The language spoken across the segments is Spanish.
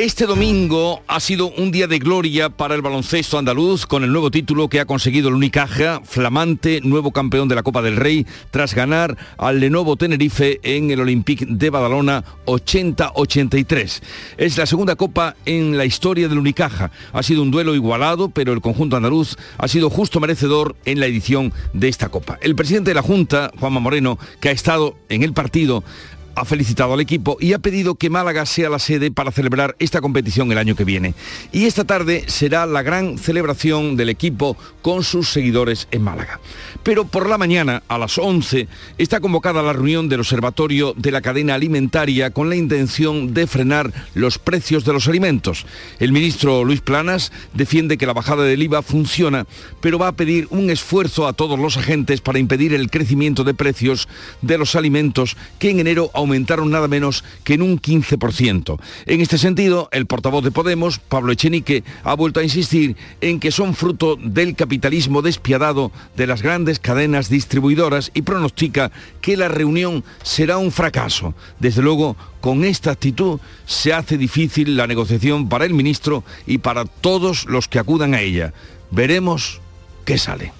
Este domingo ha sido un día de gloria para el baloncesto andaluz con el nuevo título que ha conseguido el Unicaja, flamante nuevo campeón de la Copa del Rey, tras ganar al Lenovo Tenerife en el Olympique de Badalona 80-83. Es la segunda copa en la historia del Unicaja. Ha sido un duelo igualado, pero el conjunto andaluz ha sido justo merecedor en la edición de esta copa. El presidente de la Junta, Juanma Moreno, que ha estado en el partido, ha felicitado al equipo y ha pedido que Málaga sea la sede para celebrar esta competición el año que viene. Y esta tarde será la gran celebración del equipo con sus seguidores en Málaga. Pero por la mañana, a las 11, está convocada la reunión del Observatorio de la Cadena Alimentaria con la intención de frenar los precios de los alimentos. El ministro Luis Planas defiende que la bajada del IVA funciona, pero va a pedir un esfuerzo a todos los agentes para impedir el crecimiento de precios de los alimentos que en enero aumentaron nada menos que en un 15%. En este sentido, el portavoz de Podemos, Pablo Echenique, ha vuelto a insistir en que son fruto del capitalismo despiadado de las grandes cadenas distribuidoras y pronostica que la reunión será un fracaso. Desde luego, con esta actitud se hace difícil la negociación para el ministro y para todos los que acudan a ella. Veremos qué sale.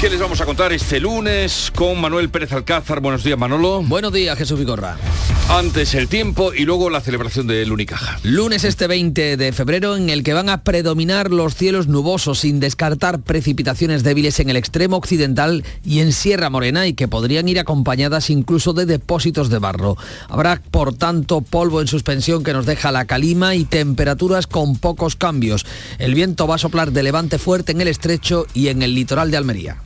¿Qué les vamos a contar este lunes con Manuel Pérez Alcázar? Buenos días, Manolo. Buenos días, Jesús Vigorra. Antes el tiempo y luego la celebración del Unicaja. Lunes este 20 de febrero en el que van a predominar los cielos nubosos sin descartar precipitaciones débiles en el extremo occidental y en Sierra Morena y que podrían ir acompañadas incluso de depósitos de barro. Habrá por tanto polvo en suspensión que nos deja la calima y temperaturas con pocos cambios. El viento va a soplar de levante fuerte en el estrecho y en el litoral de Almería.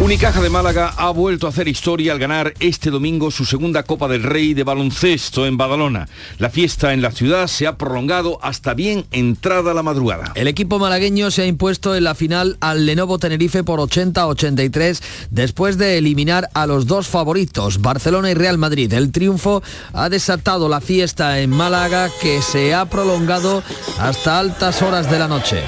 Unicaja de Málaga ha vuelto a hacer historia al ganar este domingo su segunda Copa del Rey de baloncesto en Badalona. La fiesta en la ciudad se ha prolongado hasta bien entrada la madrugada. El equipo malagueño se ha impuesto en la final al Lenovo Tenerife por 80-83 después de eliminar a los dos favoritos, Barcelona y Real Madrid. El triunfo ha desatado la fiesta en Málaga que se ha prolongado hasta altas horas de la noche.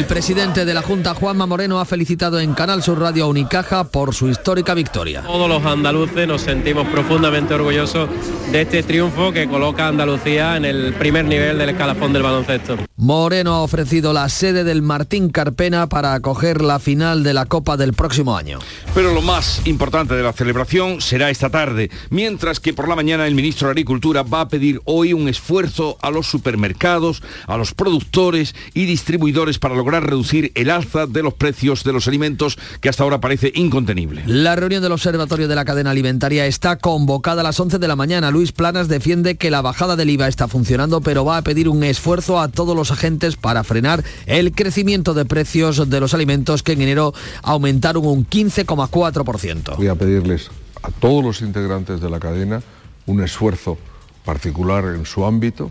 El presidente de la Junta, Juanma Moreno, ha felicitado en Canal Sur Radio a Unicaja por su histórica victoria. Todos los andaluces nos sentimos profundamente orgullosos de este triunfo que coloca a Andalucía en el primer nivel del escalafón del baloncesto. Moreno ha ofrecido la sede del Martín Carpena para acoger la final de la Copa del próximo año. Pero lo más importante de la celebración será esta tarde, mientras que por la mañana el ministro de Agricultura va a pedir hoy un esfuerzo a los supermercados, a los productores y distribuidores para lograr reducir el alza de los precios de los alimentos que hasta ahora parece incontenible. La reunión del Observatorio de la Cadena Alimentaria está convocada a las 11 de la mañana. Luis Planas defiende que la bajada del IVA está funcionando, pero va a pedir un esfuerzo a todos los agentes para frenar el crecimiento de precios de los alimentos que en enero aumentaron un 15,4%. Voy a pedirles a todos los integrantes de la cadena un esfuerzo particular en su ámbito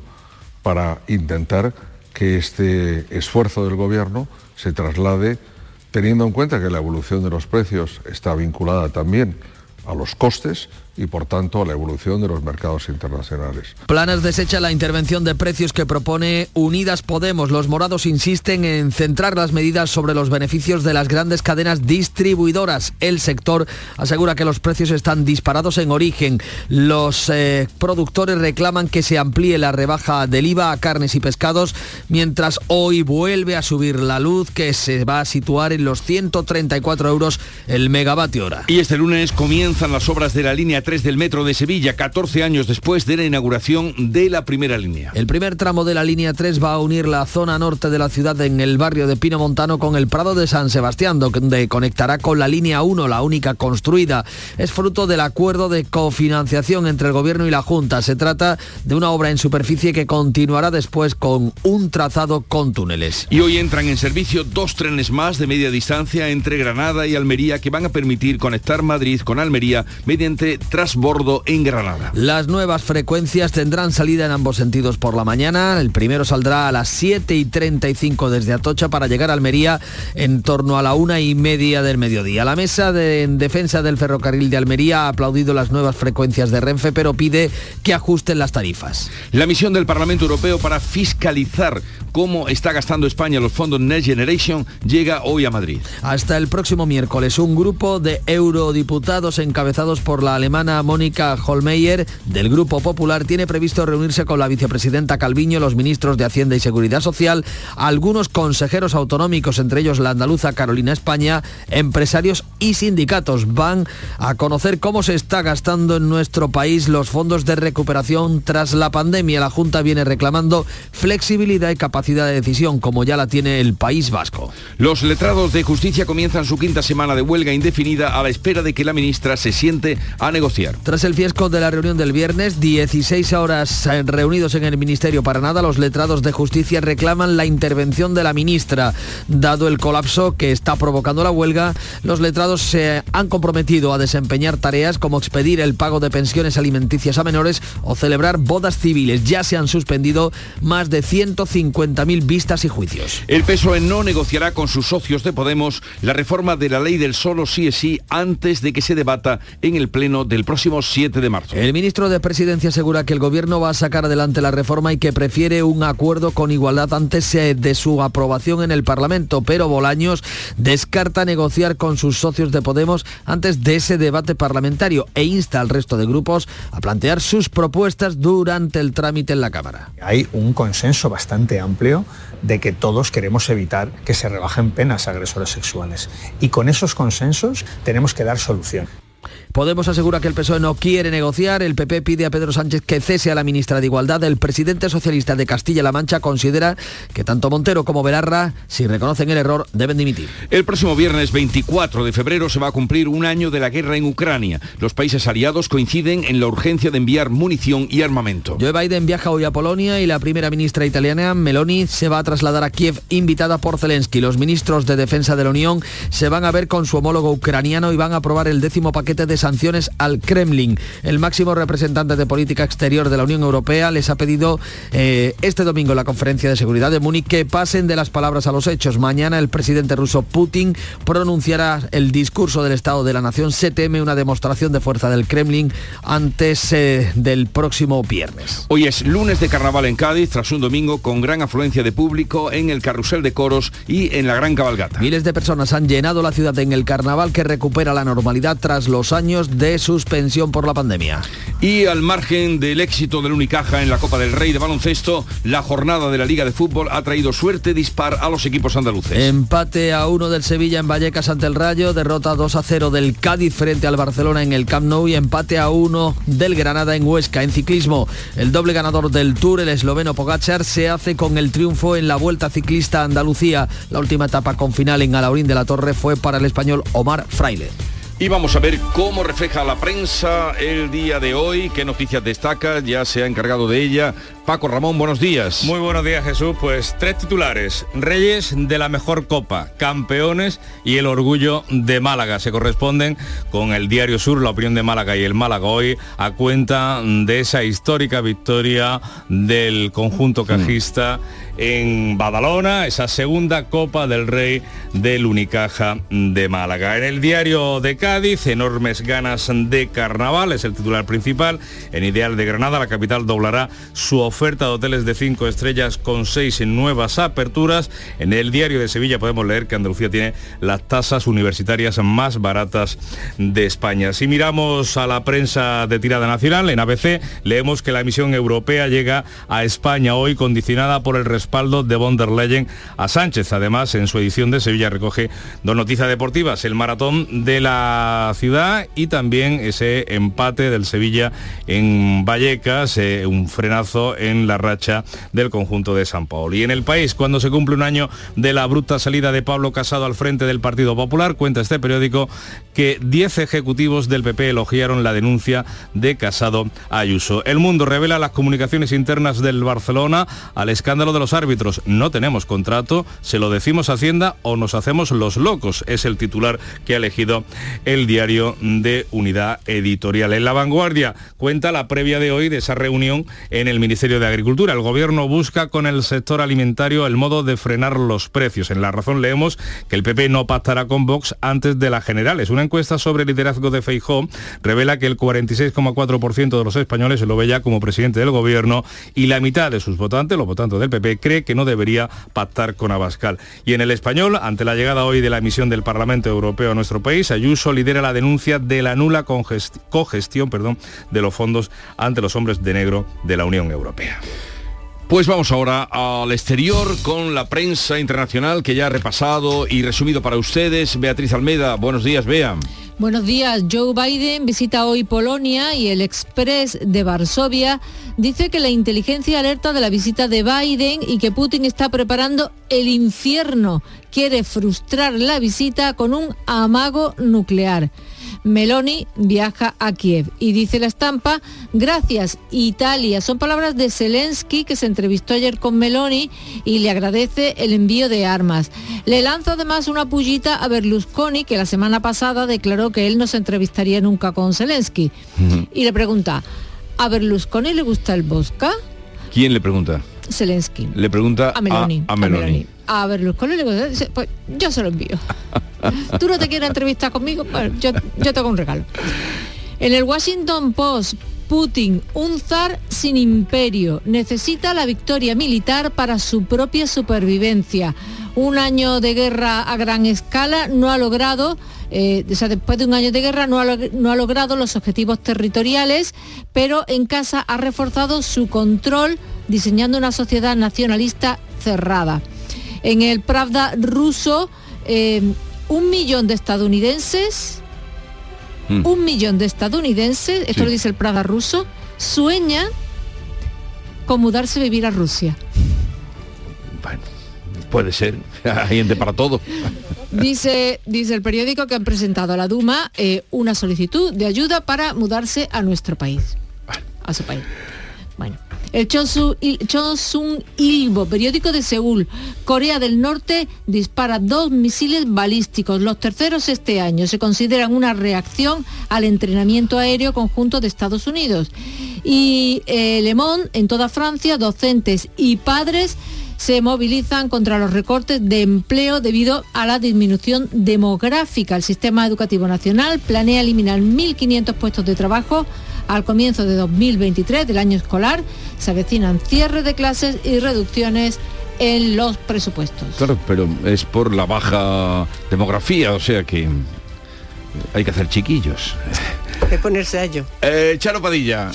para intentar que este esfuerzo del gobierno se traslade teniendo en cuenta que la evolución de los precios está vinculada también a los costes y por tanto a la evolución de los mercados internacionales. Planas desecha la intervención de precios que propone Unidas Podemos. Los morados insisten en centrar las medidas sobre los beneficios de las grandes cadenas distribuidoras. El sector asegura que los precios están disparados en origen. Los eh, productores reclaman que se amplíe la rebaja del IVA a carnes y pescados, mientras hoy vuelve a subir la luz que se va a situar en los 134 euros el megavatio hora. Y este lunes comienzan las obras de la línea del Metro de Sevilla, 14 años después de la inauguración de la primera línea. El primer tramo de la línea 3 va a unir la zona norte de la ciudad en el barrio de Pino Montano con el Prado de San Sebastián, donde conectará con la línea 1, la única construida. Es fruto del acuerdo de cofinanciación entre el Gobierno y la Junta. Se trata de una obra en superficie que continuará después con un trazado con túneles. Y hoy entran en servicio dos trenes más de media distancia entre Granada y Almería que van a permitir conectar Madrid con Almería mediante trasbordo en Granada. Las nuevas frecuencias tendrán salida en ambos sentidos por la mañana. El primero saldrá a las 7 y 35 desde Atocha para llegar a Almería en torno a la una y media del mediodía. La mesa de defensa del ferrocarril de Almería ha aplaudido las nuevas frecuencias de Renfe, pero pide que ajusten las tarifas. La misión del Parlamento Europeo para fiscalizar cómo está gastando España los fondos Next Generation llega hoy a Madrid. Hasta el próximo miércoles, un grupo de eurodiputados encabezados por la alemana Mónica Holmeyer del Grupo Popular tiene previsto reunirse con la vicepresidenta Calviño, los ministros de Hacienda y Seguridad Social, algunos consejeros autonómicos, entre ellos la andaluza Carolina España, empresarios y sindicatos. Van a conocer cómo se está gastando en nuestro país los fondos de recuperación tras la pandemia. La Junta viene reclamando flexibilidad y capacidad de decisión, como ya la tiene el País Vasco. Los letrados de justicia comienzan su quinta semana de huelga indefinida a la espera de que la ministra se siente a negociar. Tras el fiesco de la reunión del viernes, 16 horas reunidos en el Ministerio para nada, los letrados de justicia reclaman la intervención de la ministra. Dado el colapso que está provocando la huelga, los letrados se han comprometido a desempeñar tareas como expedir el pago de pensiones alimenticias a menores o celebrar bodas civiles. Ya se han suspendido más de 150.000 vistas y juicios. El PSOE no negociará con sus socios de Podemos la reforma de la ley del solo sí es sí antes de que se debata en el Pleno del próximo 7 de marzo. El ministro de Presidencia asegura que el gobierno va a sacar adelante la reforma y que prefiere un acuerdo con igualdad antes eh, de su aprobación en el Parlamento, pero Bolaños descarta negociar con sus socios de Podemos antes de ese debate parlamentario e insta al resto de grupos a plantear sus propuestas durante el trámite en la Cámara. Hay un consenso bastante amplio de que todos queremos evitar que se rebajen penas a agresores sexuales. Y con esos consensos tenemos que dar solución. Podemos asegura que el PSOE no quiere negociar. El PP pide a Pedro Sánchez que cese a la ministra de Igualdad. El presidente socialista de Castilla-La Mancha considera que tanto Montero como Belarra, si reconocen el error, deben dimitir. El próximo viernes 24 de febrero se va a cumplir un año de la guerra en Ucrania. Los países aliados coinciden en la urgencia de enviar munición y armamento. Joe Biden viaja hoy a Polonia y la primera ministra italiana, Meloni, se va a trasladar a Kiev invitada por Zelensky. Los ministros de Defensa de la Unión se van a ver con su homólogo ucraniano y van a aprobar el décimo paquete de sanciones al Kremlin. El máximo representante de política exterior de la Unión Europea les ha pedido eh, este domingo en la conferencia de seguridad de Múnich que pasen de las palabras a los hechos. Mañana el presidente ruso Putin pronunciará el discurso del Estado de la Nación. Se teme una demostración de fuerza del Kremlin antes eh, del próximo viernes. Hoy es lunes de carnaval en Cádiz, tras un domingo con gran afluencia de público en el carrusel de coros y en la gran cabalgata. Miles de personas han llenado la ciudad en el carnaval que recupera la normalidad tras los años de suspensión por la pandemia. Y al margen del éxito del Unicaja en la Copa del Rey de baloncesto, la jornada de la Liga de Fútbol ha traído suerte dispar a los equipos andaluces. Empate a uno del Sevilla en Vallecas ante el Rayo, derrota 2 a 0 del Cádiz frente al Barcelona en el Camp Nou y empate a uno del Granada en Huesca. En ciclismo, el doble ganador del Tour, el esloveno Pogachar, se hace con el triunfo en la Vuelta Ciclista a Andalucía. La última etapa con final en Alaurín de la Torre fue para el español Omar Fraile. Y vamos a ver cómo refleja la prensa el día de hoy, qué noticias destaca, ya se ha encargado de ella. Paco Ramón, buenos días. Muy buenos días Jesús, pues tres titulares. Reyes de la mejor copa, campeones y el orgullo de Málaga. Se corresponden con el Diario Sur, la opinión de Málaga y el Málaga hoy a cuenta de esa histórica victoria del conjunto cajista en Badalona, esa segunda Copa del Rey del Unicaja de Málaga. En el diario de Cádiz, enormes ganas de carnaval, es el titular principal. En Ideal de Granada, la capital doblará su oferta de hoteles de cinco estrellas con seis nuevas aperturas. En el diario de Sevilla podemos leer que Andalucía tiene las tasas universitarias más baratas de España. Si miramos a la prensa de tirada nacional, en ABC leemos que la misión europea llega a España hoy condicionada por el respaldo de von der Leyen a Sánchez. Además, en su edición de Sevilla recoge dos noticias deportivas, el maratón de la ciudad y también ese empate del Sevilla en Vallecas, eh, un frenazo en la racha del conjunto de San Paulo. Y en el país, cuando se cumple un año de la abrupta salida de Pablo Casado al frente del Partido Popular, cuenta este periódico que 10 ejecutivos del PP elogiaron la denuncia de Casado Ayuso. El mundo revela las comunicaciones internas del Barcelona al escándalo de los árbitros. No tenemos contrato, se lo decimos a Hacienda o nos hacemos los locos. Es el titular que ha elegido el diario de Unidad Editorial. En la vanguardia cuenta la previa de hoy de esa reunión en el Ministerio de Agricultura. El gobierno busca con el sector alimentario el modo de frenar los precios. En la razón leemos que el PP no pactará con Vox antes de las generales. Una encuesta sobre el liderazgo de Feijó revela que el 46,4% de los españoles lo ve ya como presidente del gobierno y la mitad de sus votantes, los votantes del PP, cree que no debería pactar con Abascal. Y en el español, ante la llegada hoy de la emisión del Parlamento Europeo a nuestro país, Ayuso lidera la denuncia de la nula cogestión perdón, de los fondos ante los hombres de negro de la Unión Europea. Pues vamos ahora al exterior con la prensa internacional que ya ha repasado y resumido para ustedes. Beatriz Almeida, buenos días, vean. Buenos días. Joe Biden visita hoy Polonia y el Express de Varsovia dice que la inteligencia alerta de la visita de Biden y que Putin está preparando el infierno. Quiere frustrar la visita con un amago nuclear. Meloni viaja a Kiev. Y dice la estampa, gracias Italia. Son palabras de Zelensky que se entrevistó ayer con Meloni y le agradece el envío de armas. Le lanza además una pullita a Berlusconi que la semana pasada declaró que él no se entrevistaría nunca con Zelensky. Y le pregunta, ¿a Berlusconi le gusta el Bosca? ¿Quién le pregunta? Zelensky. Le pregunta a Meloni. A, Meloni. A, Berlusconi le gusta, pues yo se lo envío. Tú no te quieres entrevistar conmigo, pues yo, yo tengo un regalo. En el Washington Post, Putin, un zar sin imperio, necesita la victoria militar para su propia supervivencia. Un año de guerra a gran escala no ha logrado eh, o sea, después de un año de guerra no ha, no ha, logrado los objetivos territoriales, pero en casa ha reforzado su control diseñando una sociedad nacionalista cerrada. En el Pravda ruso, eh, un millón de estadounidenses, mm. un millón de estadounidenses, esto lo dice el Pravda ruso, sueña con mudarse a vivir a Rusia. Bueno, puede ser, hay gente para todo. Dice, dice el periódico que han presentado a la Duma eh, una solicitud de ayuda para mudarse a nuestro país, a su país. Bueno. El Chosun Ilbo, periódico de Seúl, Corea del Norte dispara dos misiles balísticos, los terceros este año. Se consideran una reacción al entrenamiento aéreo conjunto de Estados Unidos. Y eh, Le Monde, en toda Francia, docentes y padres se movilizan contra los recortes de empleo debido a la disminución demográfica. El sistema educativo nacional planea eliminar 1.500 puestos de trabajo al comienzo de 2023 del año escolar se avecinan cierres de clases y reducciones en los presupuestos. Claro, pero es por la baja demografía, o sea que hay que hacer chiquillos. Que ponerse a ello. Eh, Charo Padilla.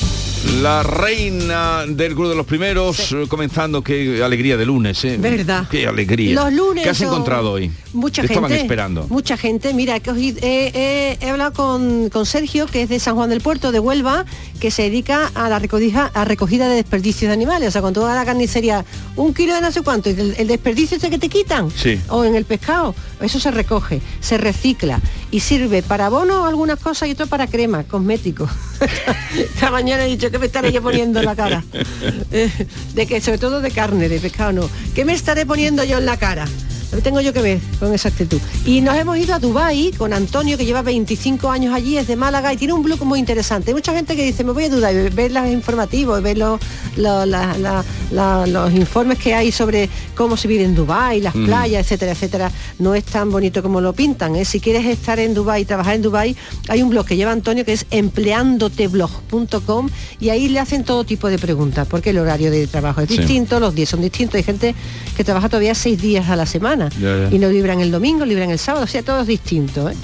La reina del Club de los Primeros, comenzando, qué alegría de lunes, ¿eh? ¿Verdad? Qué alegría. Los lunes. ¿Qué has encontrado hoy? Mucha gente. Estaban esperando. Mucha gente. Mira, he, hablado con, con, Sergio, que es de San Juan del Puerto, de Huelva, que se dedica a la recogida, a recogida de desperdicios de animales. O sea, con toda la carnicería, un kilo de no sé cuánto, el, el desperdicio ese que te quitan. Sí. O en el pescado. Eso se recoge, se recicla y sirve para abono algunas cosas y otras para crema, cosméticos. Esta mañana he dicho que me estaré yo poniendo en la cara. Eh, de que, sobre todo de carne, de pescado no. ¿Qué me estaré poniendo yo en la cara? Tengo yo que ver con esa actitud. Y nos hemos ido a Dubái con Antonio, que lleva 25 años allí, es de Málaga y tiene un blog muy interesante. Hay mucha gente que dice, me voy a Dubái, ver los informativos, ver los, los, informes que hay sobre cómo se vive en Dubái, las playas, etcétera, etcétera. No es tan bonito como lo pintan. ¿eh? Si quieres estar en Dubái trabajar en Dubái, hay un blog que lleva Antonio que es empleandoteblog.com y ahí le hacen todo tipo de preguntas, porque el horario de trabajo es distinto, los días son distintos. Hay gente que trabaja todavía seis días a la semana y no libran el domingo, libran el sábado, o sea, todo es distinto. ¿eh?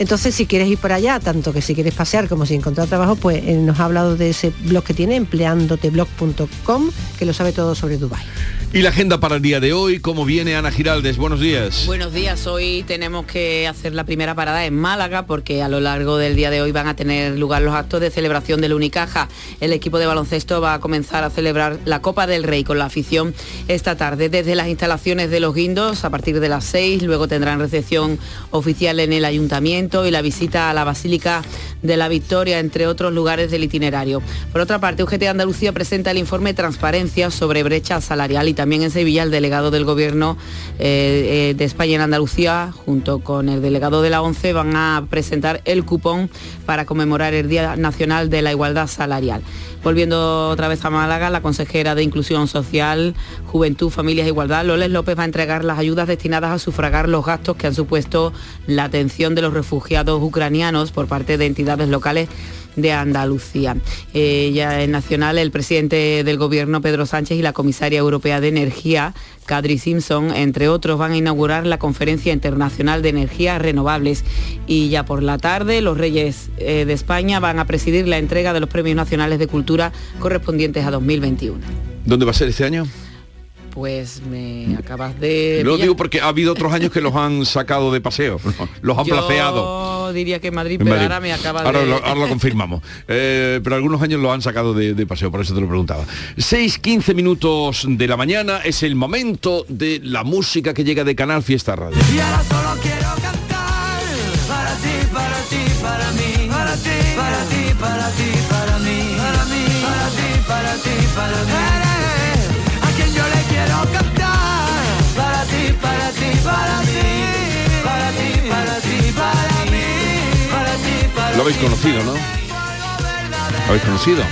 Entonces, si quieres ir por allá, tanto que si quieres pasear como si encontrar trabajo, pues eh, nos ha hablado de ese blog que tiene, empleandoteblog.com, que lo sabe todo sobre Dubai. Y la agenda para el día de hoy, ¿cómo viene Ana Giraldes? Buenos días. Buenos días, hoy tenemos que hacer la primera parada en Málaga porque a lo largo del día de hoy van a tener lugar los actos de celebración del Unicaja. El equipo de baloncesto va a comenzar a celebrar la Copa del Rey con la afición esta tarde desde las instalaciones de los Guindos a partir de las 6, luego tendrán recepción oficial en el ayuntamiento y la visita a la Basílica de la Victoria, entre otros lugares del itinerario. Por otra parte, UGT Andalucía presenta el informe Transparencia sobre brecha salarial y también en Sevilla el delegado del Gobierno eh, eh, de España en Andalucía, junto con el delegado de la ONCE, van a presentar el cupón para conmemorar el Día Nacional de la Igualdad Salarial. Volviendo otra vez a Málaga, la consejera de Inclusión Social, Juventud, Familias e Igualdad, Loles López, va a entregar las ayudas destinadas a sufragar los gastos que han supuesto la atención de los refugiados ucranianos por parte de entidades locales de Andalucía. Eh, ya en Nacional, el presidente del Gobierno, Pedro Sánchez, y la comisaria europea de Energía, Kadri Simpson, entre otros, van a inaugurar la Conferencia Internacional de Energías Renovables. Y ya por la tarde, los Reyes eh, de España van a presidir la entrega de los Premios Nacionales de Cultura correspondientes a 2021. ¿Dónde va a ser este año? Pues me acabas de... Lo digo porque ha habido otros años que los han sacado de paseo, los han Yo placeado. diría que en Madrid, pero Madrid. ahora me acaba Ahora de... lo, ahora lo confirmamos. Eh, pero algunos años lo han sacado de, de paseo, por eso te lo preguntaba. 6-15 minutos de la mañana es el momento de la música que llega de Canal Fiesta Radio. Y ahora solo quiero cantar para ti, para ti, para mí, para ti, para ti, para ti, para mí, para mí, para ti, para ti, para mí. Lo habéis conocido, ¿no? ¿Lo habéis conocido?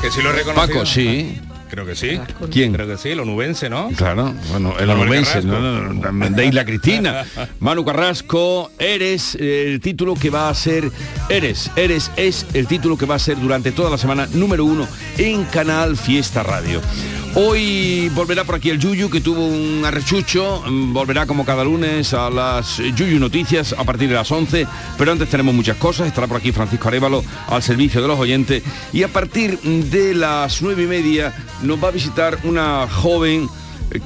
Que sí lo he reconocido. Paco, sí. Creo que sí. ¿Quién? Creo que sí, el onubense, ¿no? Claro, bueno, el onubense, no, no, de Isla Cristina. Manu Carrasco, Eres, el título que va a ser, Eres, Eres es el título que va a ser durante toda la semana número uno en Canal Fiesta Radio. Hoy volverá por aquí el Yuyu, que tuvo un arrechucho, mm, volverá como cada lunes a las Yuyu Noticias a partir de las 11, pero antes tenemos muchas cosas, estará por aquí Francisco Arevalo al servicio de los oyentes. Y a partir de las nueve y media nos va a visitar una joven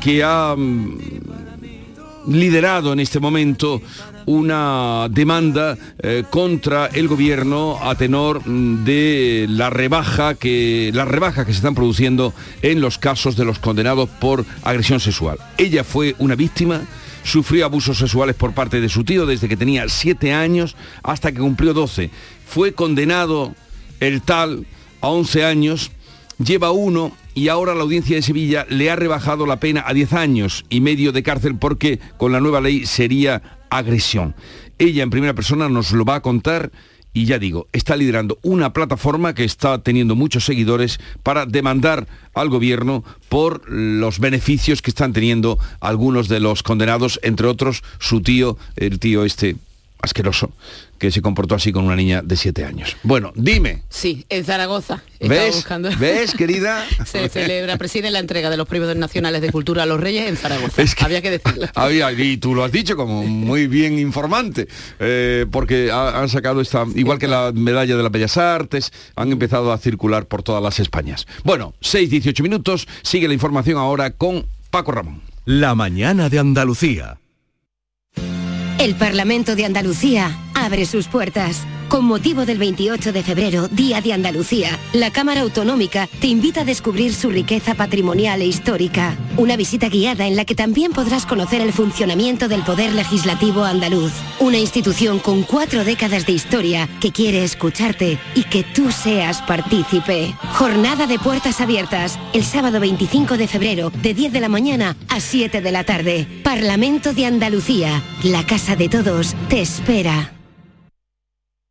que ha mm, liderado en este momento una demanda eh, contra el gobierno a tenor mm, de la rebaja que las rebajas que se están produciendo en los casos de los condenados por agresión sexual. Ella fue una víctima, sufrió abusos sexuales por parte de su tío desde que tenía 7 años hasta que cumplió 12. Fue condenado el tal a 11 años, lleva uno y ahora la audiencia de Sevilla le ha rebajado la pena a 10 años y medio de cárcel porque con la nueva ley sería agresión. Ella en primera persona nos lo va a contar y ya digo, está liderando una plataforma que está teniendo muchos seguidores para demandar al gobierno por los beneficios que están teniendo algunos de los condenados, entre otros su tío, el tío este asqueroso, que se comportó así con una niña de 7 años. Bueno, dime, Sí, en Zaragoza. ¿ves? buscando- ¿Ves, querida? Se celebra, preside la entrega de los premios nacionales de cultura a los Reyes en Zaragoza. Había que decirlo. Había, y tú lo has dicho como muy bien informante, eh, porque ha- han sacado esta, igual que la medalla de las Bellas Artes, han empezado a circular por todas las Españas. Bueno, 6-18 minutos, sigue la información ahora con Paco Ramón. La mañana de Andalucía. El Parlamento de Andalucía abre sus puertas. Con motivo del 28 de febrero, Día de Andalucía, la Cámara Autonómica te invita a descubrir su riqueza patrimonial e histórica. Una visita guiada en la que también podrás conocer el funcionamiento del Poder Legislativo andaluz. Una institución con cuatro décadas de historia que quiere escucharte y que tú seas partícipe. Jornada de puertas abiertas, el sábado 25 de febrero, de 10 de la mañana a 7 de la tarde. Parlamento de Andalucía, la casa de todos, te espera.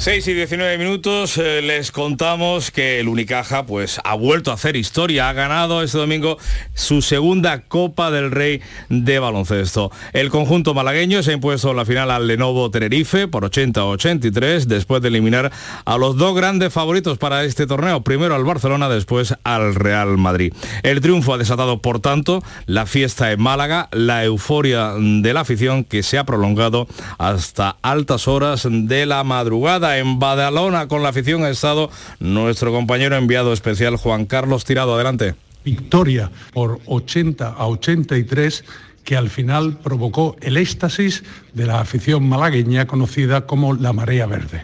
6 y 19 minutos eh, les contamos que el Unicaja pues ha vuelto a hacer historia, ha ganado este domingo su segunda Copa del Rey de baloncesto. El conjunto malagueño se ha impuesto en la final al Lenovo Tenerife por 80-83 después de eliminar a los dos grandes favoritos para este torneo, primero al Barcelona, después al Real Madrid. El triunfo ha desatado por tanto la fiesta en Málaga, la euforia de la afición que se ha prolongado hasta altas horas de la madrugada en Badalona con la afición ha estado nuestro compañero enviado especial Juan Carlos Tirado. Adelante. Victoria por 80 a 83 que al final provocó el éxtasis de la afición malagueña conocida como la Marea Verde.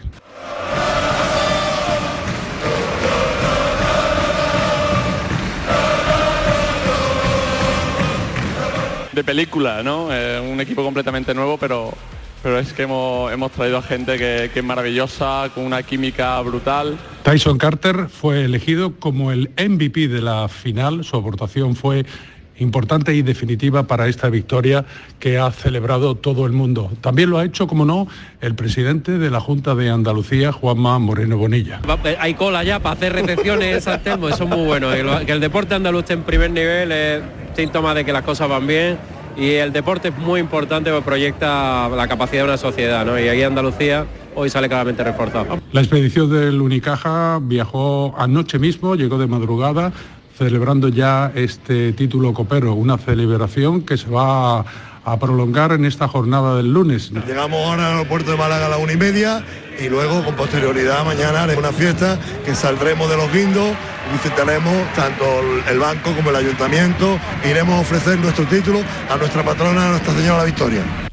de película, ¿no? Eh, un equipo completamente nuevo, pero pero es que hemos, hemos traído a gente que, que, es maravillosa, con una química brutal. Tyson Carter fue elegido como el MVP de la final, su aportación fue importante y definitiva para esta victoria que ha celebrado todo el mundo. También lo ha hecho, como no, el presidente de la Junta de Andalucía, Juanma Moreno Bonilla. Eh, hay cola ya para hacer recepciones al Telmo, eso es muy bueno. Que el deporte andaluz esté en primer nivel es síntoma de que las cosas van bien y el deporte es muy importante porque proyecta la capacidad de una sociedad, ¿no? Y ahí Andalucía hoy sale claramente reforzado. La expedición del Unicaja viajó anoche mismo, llegó de madrugada, celebrando ya este título copero, una celebración que se va a prolongar en esta jornada del lunes. Llegamos ahora al aeropuerto de Málaga a la una y media y luego con posterioridad mañana haremos una fiesta que saldremos de los guindos visitaremos tanto el banco como el ayuntamiento, iremos a ofrecer nuestro título a nuestra patrona, a Nuestra Señora la Victoria.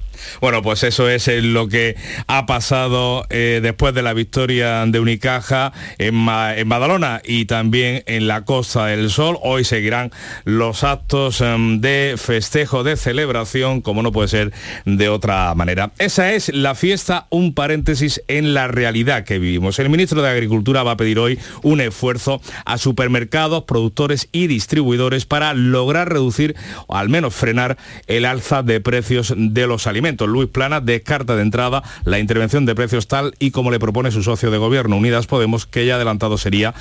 Bueno, pues eso es lo que ha pasado eh, después de la victoria de Unicaja en, en, Badalona y también en la Costa del Sol. Hoy seguirán los actos um, de festejo, de celebración, como no puede ser de otra manera. Esa es la fiesta, un paréntesis en la realidad que vivimos. El ministro de Agricultura va a pedir hoy un esfuerzo a supermercados, productores y distribuidores para lograr reducir o al menos frenar el alza de precios de los alimentos. Luis Plana descarta de entrada la intervención de precios tal y como le propone su socio de gobierno, Unidas Podemos, que ya adelantado sería,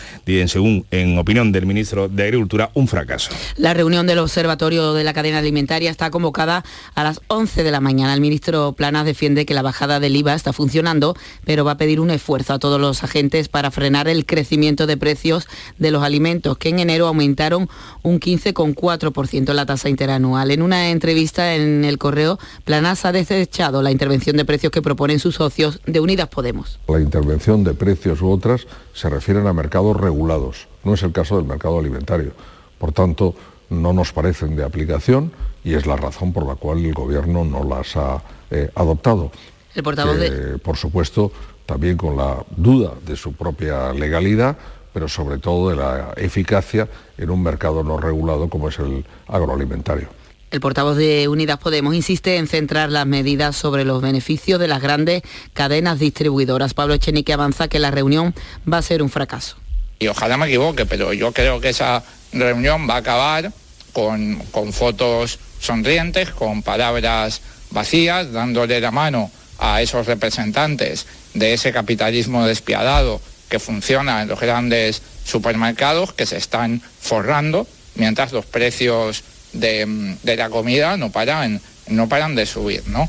según en opinión del ministro de Agricultura, un fracaso. La reunión del Observatorio de la Cadena Alimentaria está convocada a las 11 de la mañana. El ministro Planas defiende que la bajada del IVA está funcionando, pero va a pedir un esfuerzo a todos los agentes para frenar el crecimiento de precios de los alimentos, que en enero aumentaron un 15,4% la tasa interanual. En una entrevista en el correo, Planas ha desechado la intervención de precios que proponen sus socios de Unidas Podemos. La intervención de precios u otras se refieren a mercados regulados, no es el caso del mercado alimentario. Por tanto, no nos parecen de aplicación y es la razón por la cual el Gobierno no las ha eh, adoptado. El portavoz de... Por supuesto, también con la duda de su propia legalidad, pero sobre todo de la eficacia en un mercado no regulado como es el agroalimentario. El portavoz de Unidas Podemos insiste en centrar las medidas sobre los beneficios de las grandes cadenas distribuidoras. Pablo Echenique avanza que la reunión va a ser un fracaso. Y ojalá me equivoque, pero yo creo que esa reunión va a acabar con, fotos sonrientes, con palabras vacías, dándole la mano a esos representantes de ese capitalismo despiadado que funciona en los grandes supermercados que se están forrando mientras los precios de, de la comida no paran, no paran de subir, ¿no?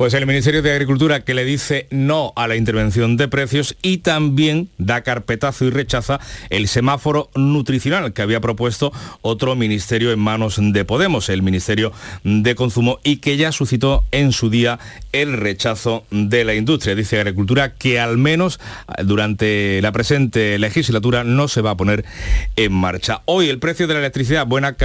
Pues el Ministerio de Agricultura que le dice no a la intervención de precios y también da carpetazo y rechaza el semáforo nutricional que había propuesto otro ministerio en manos de Podemos, el Ministerio de Consumo, y que ya suscitó en su día el rechazo de la industria. Dice Agricultura que al menos durante la presente legislatura no se va a poner en marcha. Hoy el precio de la electricidad, buena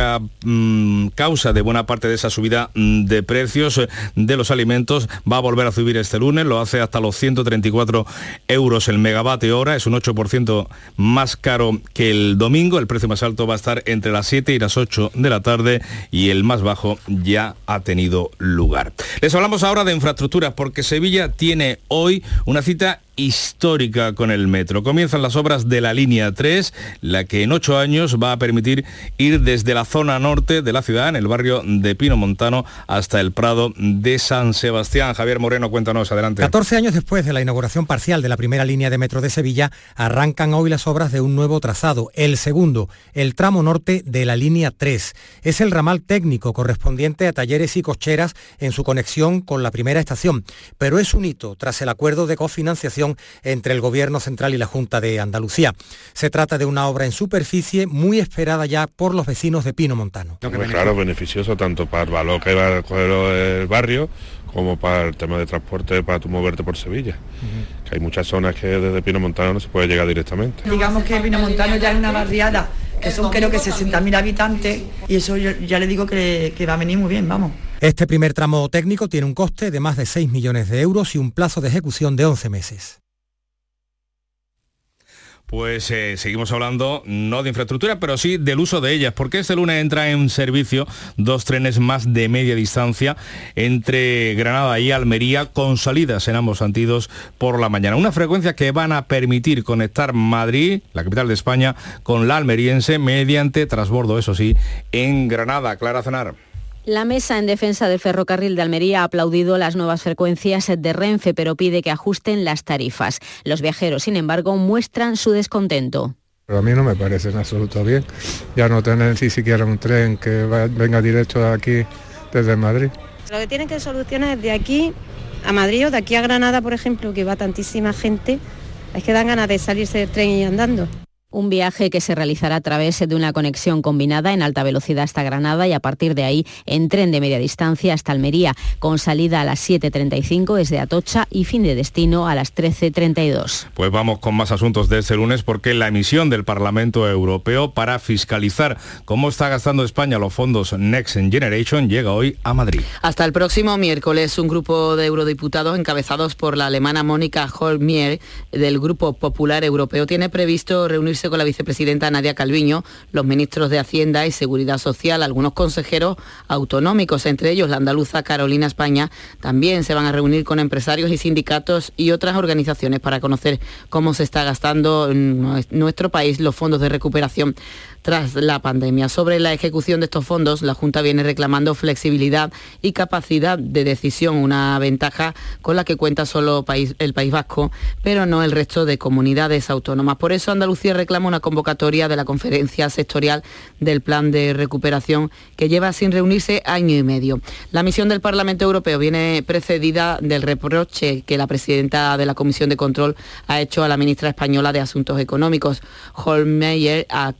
mm, causa de buena parte de esa subida mm, de precios de los alimentos, va a volver a subir este lunes, lo hace hasta los 134 euros el megavatio hora, es un 8% más caro que el domingo, el precio más alto va a estar entre las 7 y las 8 de la tarde y el más bajo ya ha tenido lugar. Les hablamos ahora de infraestructuras porque Sevilla tiene hoy una cita histórica con el metro. Comienzan las obras de la línea 3, la que en ocho años va a permitir ir desde la zona norte de la ciudad, en el barrio de Pino Montano, hasta el Prado de San Sebastián. Javier Moreno, cuéntanos, adelante. 14 años después de la inauguración parcial de la primera línea de metro de Sevilla, arrancan hoy las obras de un nuevo trazado, el segundo, el tramo norte de la línea 3. Es el ramal técnico correspondiente a talleres y cocheras en su conexión con la primera estación, pero es un hito tras el acuerdo de cofinanciación entre el Gobierno Central y la Junta de Andalucía. Se trata de una obra en superficie muy esperada ya por los vecinos de Pino Montano. Pues claro, beneficioso tanto para el valor que va a coger el barrio como para el tema de transporte para tu moverte por Sevilla. Que hay muchas zonas que desde Pino Montano no se puede llegar directamente. Digamos que Pino Montano ya es una barriada que son creo que 60.000 habitantes y eso yo, ya le digo que, que va a venir muy bien, vamos. Este primer tramo técnico tiene un coste de más de 6 millones de euros y un plazo de ejecución de 11 meses. Pues eh, seguimos hablando no de infraestructura, pero sí del uso de ellas, porque este lunes entra en servicio dos trenes más de media distancia entre Granada y Almería, con salidas en ambos sentidos por la mañana. Una frecuencia que van a permitir conectar Madrid, la capital de España, con la almeriense mediante transbordo, eso sí, en Granada. Clara Cenar. La mesa en defensa del ferrocarril de Almería ha aplaudido las nuevas frecuencias de Renfe, pero pide que ajusten las tarifas. Los viajeros, sin embargo, muestran su descontento. Pero a mí no me parece en absoluto bien. Ya no tener ni siquiera un tren que venga directo de aquí desde Madrid. Lo que tienen que solucionar es de aquí a Madrid o de aquí a Granada, por ejemplo, que va tantísima gente, es que dan ganas de salirse del tren y andando. Un viaje que se realizará a través de una conexión combinada en alta velocidad hasta Granada y a partir de ahí en tren de media distancia hasta Almería, con salida a las 7.35 desde Atocha y fin de destino a las 13.32. Pues vamos con más asuntos de este lunes porque la emisión del Parlamento Europeo para fiscalizar cómo está gastando España los fondos Next Generation llega hoy a Madrid. Hasta el próximo miércoles un grupo de eurodiputados encabezados por la alemana Mónica Holmier del Grupo Popular Europeo tiene previsto reunirse con la vicepresidenta Nadia Calviño, los ministros de Hacienda y Seguridad Social, algunos consejeros autonómicos, entre ellos la andaluza Carolina España, también se van a reunir con empresarios y sindicatos y otras organizaciones para conocer cómo se está gastando en nuestro país los fondos de recuperación tras la pandemia. Sobre la ejecución de estos fondos, la Junta viene reclamando flexibilidad y capacidad de decisión, una ventaja con la que cuenta solo el País Vasco, pero no el resto de comunidades autónomas. Por eso Andalucía reclama una convocatoria de la conferencia sectorial del Plan de Recuperación que lleva sin reunirse año y medio. La misión del Parlamento Europeo viene precedida del reproche que la presidenta de la Comisión de Control ha hecho a la ministra española de Asuntos Económicos, Holmeyer, a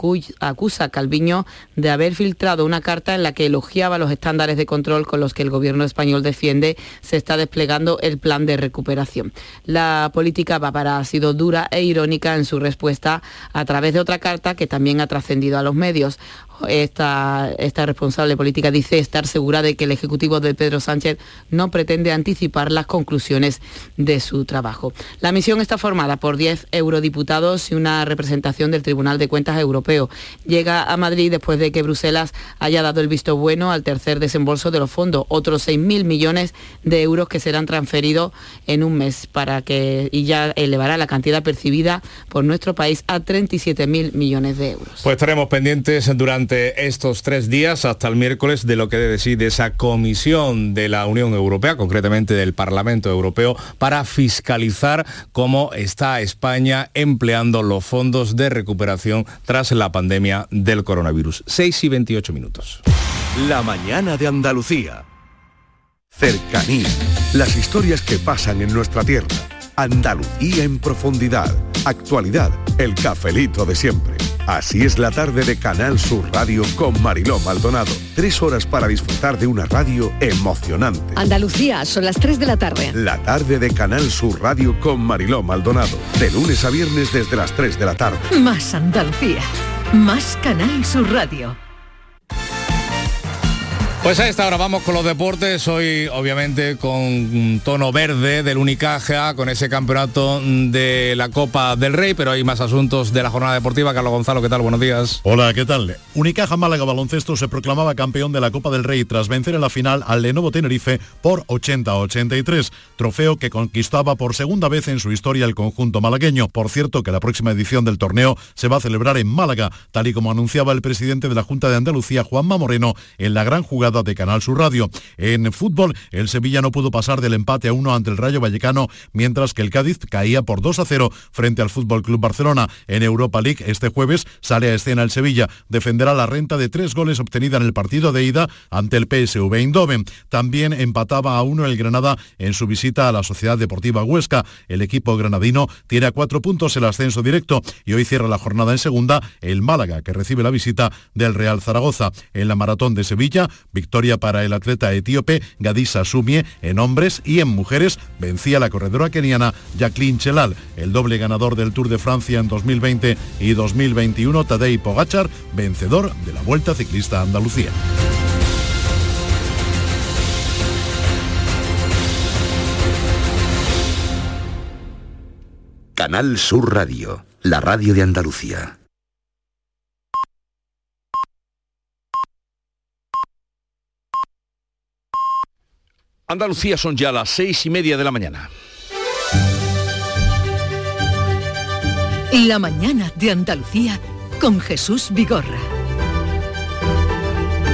acusa a Calviño de haber filtrado una carta en la que elogiaba los estándares de control con los que el gobierno español defiende se está desplegando el plan de recuperación. La política bávara ha sido dura e irónica en su respuesta a través de otra carta que también ha trascendido a los medios esta, esta responsable política dice estar segura de que el Ejecutivo de Pedro Sánchez no pretende anticipar las conclusiones de su trabajo. La misión está formada por 10 eurodiputados y una representación del Tribunal de Cuentas Europeo. Llega a Madrid después de que Bruselas haya dado el visto bueno al tercer desembolso de los fondos, otros 6.000 millones de euros que serán transferidos en un mes para que y ya elevará la cantidad percibida por nuestro país a 37.000 millones de euros. Pues estaremos pendientes durante estos tres días hasta el miércoles de lo que decide esa comisión de la Unión Europea, concretamente del Parlamento Europeo, para fiscalizar cómo está España empleando los fondos de recuperación tras la pandemia del coronavirus. 6 y 28 minutos. La mañana de Andalucía. Cercanía. Las historias que pasan en nuestra tierra. Andalucía en profundidad. Actualidad. El cafelito de siempre. Así es la tarde de Canal Sur Radio con Mariló Maldonado. Tres horas para disfrutar de una radio emocionante. Andalucía, son las 3 de la tarde. La tarde de Canal Sur Radio con Mariló Maldonado. De lunes a viernes desde las 3 de la tarde. Más Andalucía. Más Canal Sur Radio. Pues a esta hora vamos con los deportes, hoy obviamente con tono verde del Unicaja, con ese campeonato de la Copa del Rey, pero hay más asuntos de la jornada deportiva. Carlos Gonzalo, ¿qué tal? Buenos días. Hola, ¿qué tal? Unicaja Málaga Baloncesto se proclamaba campeón de la Copa del Rey tras vencer en la final al Lenovo Tenerife por 80-83, trofeo que conquistaba por segunda vez en su historia el conjunto malagueño. Por cierto que la próxima edición del torneo se va a celebrar en Málaga, tal y como anunciaba el presidente de la Junta de Andalucía, Juanma Moreno, en la gran jugada de Canal Sur Radio. En fútbol, el Sevilla no pudo pasar del empate a uno ante el Rayo Vallecano, mientras que el Cádiz caía por 2 a 0 frente al Fútbol Club Barcelona. En Europa League, este jueves sale a escena el Sevilla. Defenderá la renta de tres goles obtenida en el partido de ida ante el PSV Eindhoven. También empataba a uno el Granada en su visita a la Sociedad Deportiva Huesca. El equipo granadino tiene a cuatro puntos el ascenso directo y hoy cierra la jornada en segunda el Málaga, que recibe la visita del Real Zaragoza. En la maratón de Sevilla, victoria para el atleta etíope Gadisa Sumie en hombres y en mujeres vencía la corredora keniana Jacqueline Chelal. El doble ganador del Tour de Francia en 2020 y 2021, Tadej Pogachar, vencedor de la Vuelta Ciclista Andalucía. Canal Sur Radio, la radio de Andalucía. Andalucía son ya las seis y media de la mañana. La mañana de Andalucía con Jesús Vigorra.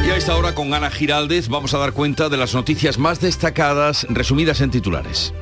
Y a esta hora con Ana Giraldez vamos a dar cuenta de las noticias más destacadas resumidas en titulares.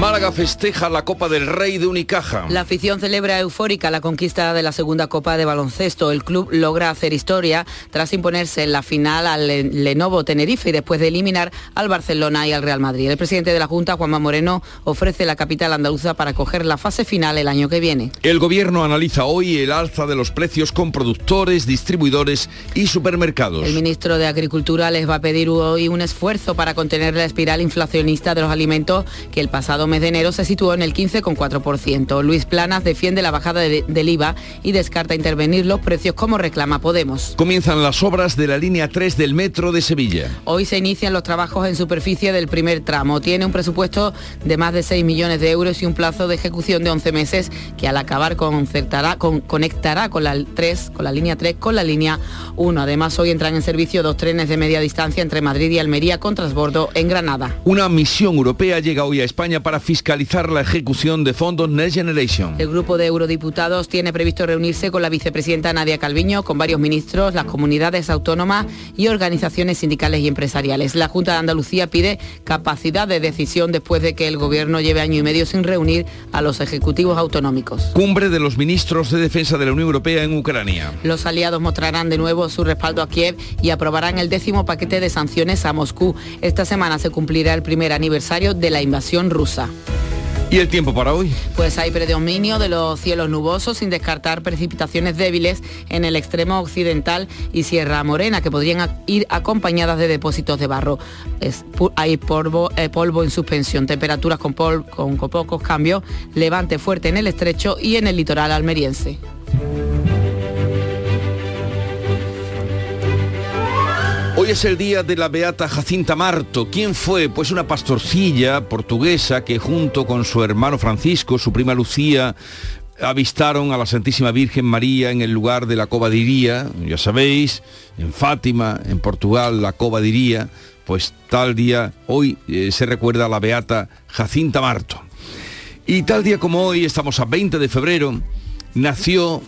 Málaga festeja la Copa del Rey de Unicaja. La afición celebra eufórica la conquista de la segunda Copa de baloncesto. El club logra hacer historia tras imponerse en la final al Lenovo Tenerife y después de eliminar al Barcelona y al Real Madrid. El presidente de la Junta, Juanma Moreno, ofrece la capital andaluza para coger la fase final el año que viene. El gobierno analiza hoy el alza de los precios con productores, distribuidores y supermercados. El ministro de Agricultura les va a pedir hoy un esfuerzo para contener la espiral inflacionista de los alimentos que el pasado mes de enero se situó en el 15,4%. Luis Planas defiende la bajada de- del IVA y descarta intervenir los precios como reclama Podemos. Comienzan las obras de la línea 3 del metro de Sevilla. Hoy se inician los trabajos en superficie del primer tramo. Tiene un presupuesto de más de 6 millones de euros y un plazo de ejecución de 11 meses que al acabar concertará, con- conectará con la 3, con la línea 3 con la línea 1. Además, hoy entran en servicio dos trenes de media distancia entre Madrid y Almería con transbordo en Granada. Una misión europea llega hoy a España para fiscalizar la ejecución de fondos Next Generation. El grupo de eurodiputados tiene previsto reunirse con la vicepresidenta Nadia Calviño, con varios ministros, las comunidades autónomas y organizaciones sindicales y empresariales. La Junta de Andalucía pide capacidad de decisión después de que el gobierno lleve año y medio sin reunir a los ejecutivos autonómicos. Cumbre de los ministros de defensa de la Unión Europea en Ucrania. Los aliados mostrarán de nuevo su respaldo a Kiev y aprobarán el décimo paquete de sanciones a Moscú. Esta semana se cumplirá el primer aniversario de la invasión rusa. ¿Y el tiempo para hoy? Pues hay predominio de los cielos nubosos sin descartar precipitaciones débiles en el extremo occidental y Sierra Morena que podrían ir acompañadas de depósitos de barro. Es hay polvo, eh, polvo en suspensión, temperaturas con, pol- con- con pocos cambios, levante fuerte en el estrecho y en el litoral almeriense. Hoy es el día de la beata Jacinta Marto. ¿Quién fue? Pues una pastorcilla portuguesa que junto con su hermano Francisco, su prima Lucía, avistaron a la Santísima Virgen María en el lugar de la Cova de ya sabéis, en Fátima, en Portugal, la Cova de pues tal día, hoy eh, se recuerda a la beata Jacinta Marto. Y tal día como hoy, estamos a 20 de febrero, nació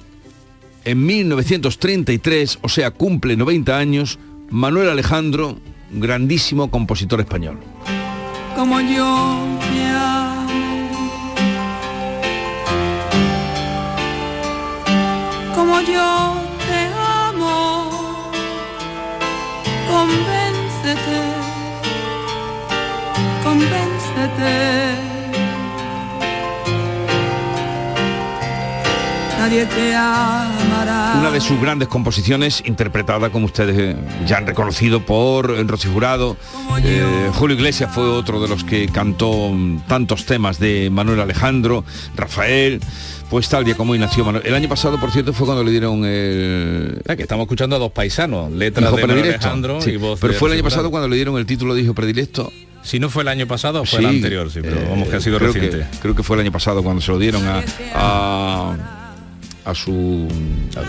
en 1933, o sea, cumple 90 años, Manuel Alejandro, grandísimo compositor español. como yo te amo, como yo te amo, convéncete, convéncete. Nadie te amará una de sus grandes composiciones, interpretada, como ustedes eh, ya han reconocido, por eh, Rosy Jurado. Eh, Julio Iglesias fue otro de los que cantó mm, tantos temas de Manuel Alejandro, Rafael. Pues tal día como hoy nació Manuel. El año pasado, por cierto, fue cuando le dieron el... Ah, que estamos escuchando a dos paisanos, letras Hijo de Manuel. Alejandro Sí, y voz Pero de fue el año pasado cuando le dieron el título de hijo predilecto. Si no fue el año pasado, fue Sí, el anterior, sí, pero eh, vamos que ha sido creo reciente. Que, creo que fue el año pasado cuando se lo dieron a, a, a su,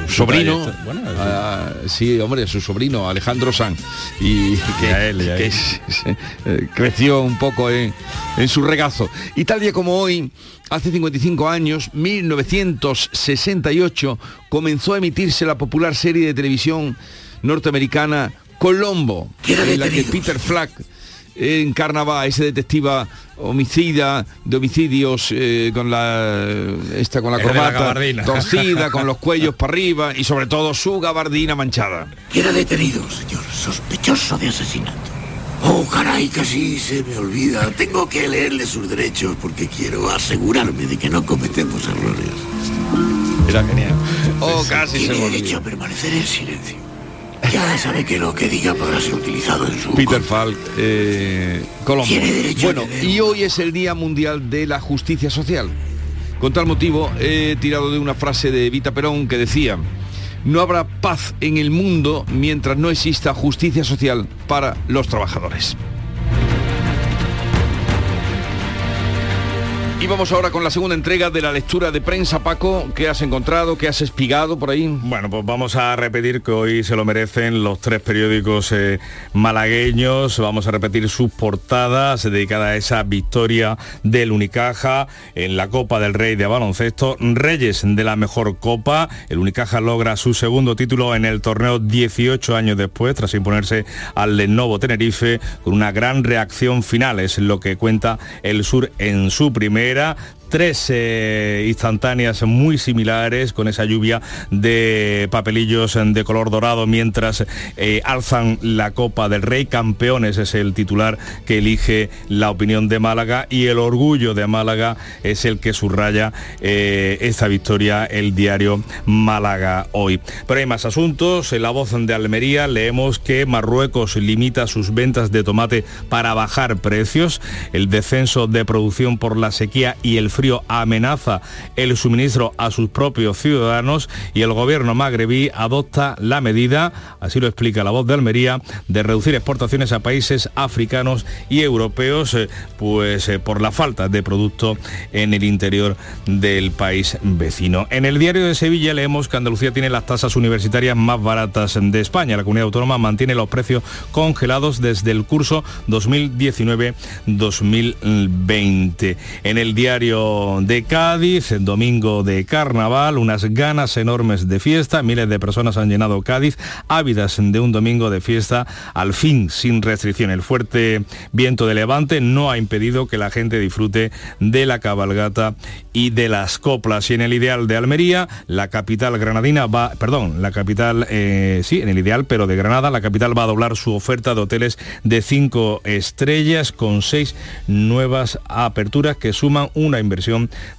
su sobrino. bueno, a su- a- sí, hombre, a su sobrino, Alejandro San. Y que, a él, y a que él. se- se, eh, creció un poco en, en su regazo. Y tal día como hoy, hace 55 años, 1968, comenzó a emitirse la popular serie de televisión norteamericana Colombo, en la que Peter Flack encarnaba a ese detectiva homicida de homicidios eh, con la esta con la corbata torcida con los cuellos para arriba y sobre todo su gabardina manchada Queda detenido, señor, sospechoso de asesinato. Oh, caray, casi se me olvida. Tengo que leerle sus derechos porque quiero asegurarme de que no cometemos errores. Era genial. oh casi se me derecho a olvidó. permanecer en silencio. Ya sabe que lo que diga podrá ser utilizado en su... Peter Falk eh, derecho bueno y hoy es el día mundial de la justicia social con tal motivo he tirado de una frase de Evita Perón que decía no habrá paz en el mundo mientras no exista justicia social para los trabajadores. Y vamos ahora con la segunda entrega de la lectura de prensa, Paco. ¿Qué has encontrado? ¿Qué has espigado por ahí? Bueno, pues vamos a repetir que hoy se lo merecen los tres periódicos eh, malagueños. Vamos a repetir sus portadas dedicadas a esa victoria del Unicaja en la Copa del Rey de baloncesto. Reyes de la mejor Copa. El Unicaja logra su segundo título en el torneo 18 años después, tras imponerse al Lenovo Tenerife con una gran reacción final. Es lo que cuenta el Sur en su primera tres eh, instantáneas muy similares con esa lluvia de papelillos de color dorado mientras eh, alzan la Copa del Rey. Campeones es el titular que elige la opinión de Málaga y el orgullo de Málaga es el que subraya eh, esta victoria el diario Málaga hoy. Pero hay más asuntos. En la voz de Almería leemos que Marruecos limita sus ventas de tomate para bajar precios. El descenso de producción por la sequía y el frío amenaza el suministro a sus propios ciudadanos y el gobierno magrebí adopta la medida, así lo explica la voz de Almería, de reducir exportaciones a países africanos y europeos, eh, pues eh, por la falta de producto en el interior del país vecino. En el diario de Sevilla leemos que Andalucía tiene las tasas universitarias más baratas de España. La comunidad autónoma mantiene los precios congelados desde el curso 2019-2020. En el diario de Cádiz, el domingo de carnaval, unas ganas enormes de fiesta, miles de personas han llenado Cádiz, ávidas de un domingo de fiesta, al fin sin restricción. El fuerte viento de levante no ha impedido que la gente disfrute de la cabalgata y de las coplas. Y en el ideal de Almería, la capital granadina va, perdón, la capital, eh, sí, en el ideal, pero de Granada, la capital va a doblar su oferta de hoteles de cinco estrellas con seis nuevas aperturas que suman una inversión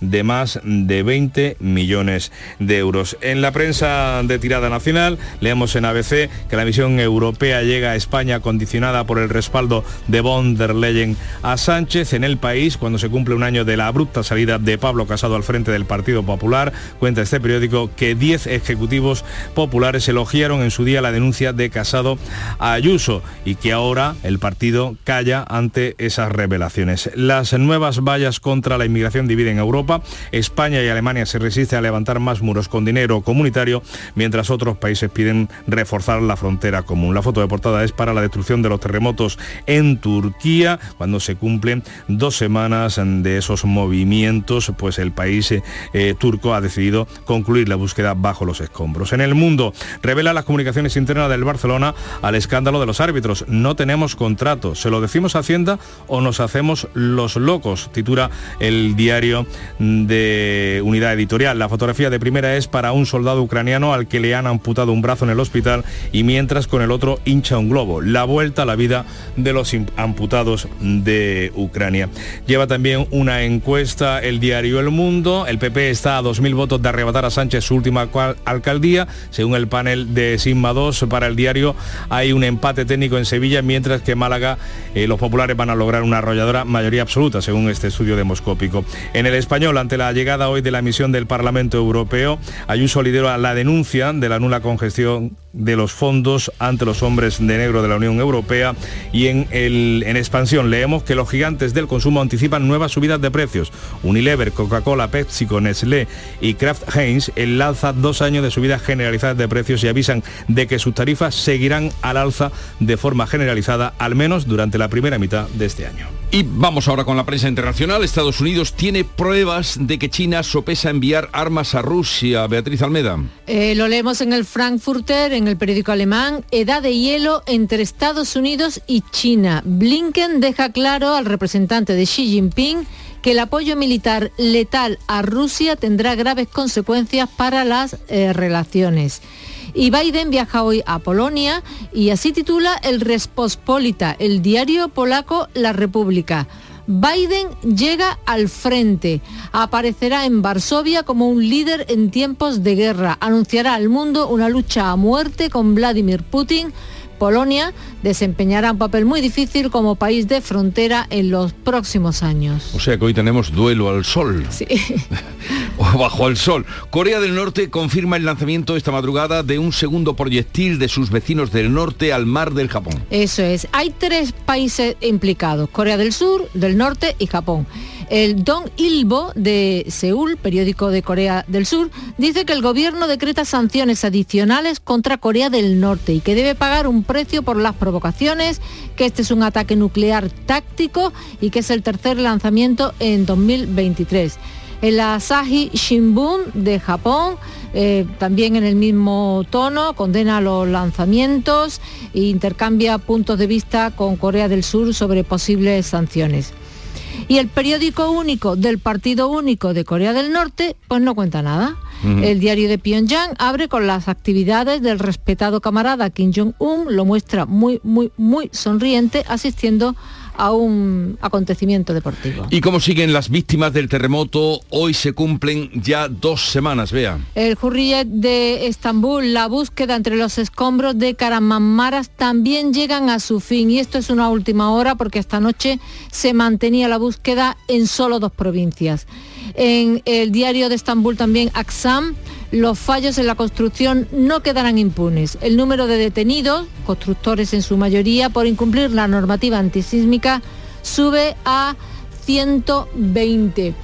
de más de 20 millones de euros. En la prensa de tirada nacional leemos en ABC que la misión europea llega a España condicionada por el respaldo de von der Leyen a Sánchez en el país cuando se cumple un año de la abrupta salida de Pablo Casado al frente del Partido Popular. Cuenta este periódico que 10 ejecutivos populares elogiaron en su día la denuncia de Casado a Ayuso y que ahora el partido calla ante esas revelaciones. Las nuevas vallas contra la inmigración dividen Europa. España y Alemania se resisten a levantar más muros con dinero comunitario, mientras otros países piden reforzar la frontera común. La foto de portada es para la destrucción de los terremotos en Turquía, cuando se cumplen dos semanas de esos movimientos, pues el país eh, turco ha decidido concluir la búsqueda bajo los escombros. En el mundo, revela las comunicaciones internas del Barcelona al escándalo de los árbitros. No tenemos contrato. ¿Se lo decimos a Hacienda o nos hacemos los locos? Titula el diario diario de Unidad Editorial. La fotografía de primera es para un soldado ucraniano al que le han amputado un brazo en el hospital y mientras con el otro hincha un globo. La vuelta a la vida de los amputados de Ucrania. Lleva también una encuesta el diario El Mundo. El PP está a 2.000 votos de arrebatar a Sánchez su última alcaldía. Según el panel de Sigma 2 para el diario, hay un empate técnico en Sevilla, mientras que Málaga eh, los populares van a lograr una arrolladora mayoría absoluta, según este estudio demoscópico. En el español, ante la llegada hoy de la misión del Parlamento Europeo, Ayuso lidera la denuncia de la nula congestión de los fondos ante los hombres de negro de la Unión Europea y en, el, en expansión leemos que los gigantes del consumo anticipan nuevas subidas de precios. Unilever, Coca-Cola, PepsiCo, Nestlé y Kraft Heinz lanza dos años de subidas generalizadas de precios y avisan de que sus tarifas seguirán al alza de forma generalizada, al menos durante la primera mitad de este año. Y vamos ahora con la prensa internacional. Estados Unidos tiene pruebas de que China sopesa enviar armas a Rusia. Beatriz Almeda. Eh, lo leemos en el Frankfurter, en el periódico alemán. Edad de hielo entre Estados Unidos y China. Blinken deja claro al representante de Xi Jinping que el apoyo militar letal a Rusia tendrá graves consecuencias para las eh, relaciones. Y Biden viaja hoy a Polonia y así titula el Respospolita, el diario polaco La República. Biden llega al frente, aparecerá en Varsovia como un líder en tiempos de guerra, anunciará al mundo una lucha a muerte con Vladimir Putin Polonia desempeñará un papel muy difícil como país de frontera en los próximos años. O sea que hoy tenemos duelo al sol. Sí. o bajo el sol. Corea del Norte confirma el lanzamiento esta madrugada de un segundo proyectil de sus vecinos del norte al mar del Japón. Eso es. Hay tres países implicados, Corea del Sur, del Norte y Japón. El Dong Ilbo de Seúl, periódico de Corea del Sur, dice que el gobierno decreta sanciones adicionales contra Corea del Norte y que debe pagar un precio por las provocaciones, que este es un ataque nuclear táctico y que es el tercer lanzamiento en 2023. El Asahi Shimbun de Japón, eh, también en el mismo tono, condena los lanzamientos e intercambia puntos de vista con Corea del Sur sobre posibles sanciones. Y el periódico único del Partido Único de Corea del Norte, pues no cuenta nada. El diario de Pyongyang abre con las actividades del respetado camarada Kim Jong-un, lo muestra muy, muy, muy sonriente asistiendo a un acontecimiento deportivo. ¿Y cómo siguen las víctimas del terremoto? Hoy se cumplen ya dos semanas, vea. El Hurriyet de Estambul, la búsqueda entre los escombros de Karamanmaras también llegan a su fin y esto es una última hora porque esta noche se mantenía la búsqueda en solo dos provincias. En el diario de Estambul también, Aksam, los fallos en la construcción no quedarán impunes. El número de detenidos, constructores en su mayoría, por incumplir la normativa antisísmica sube a 120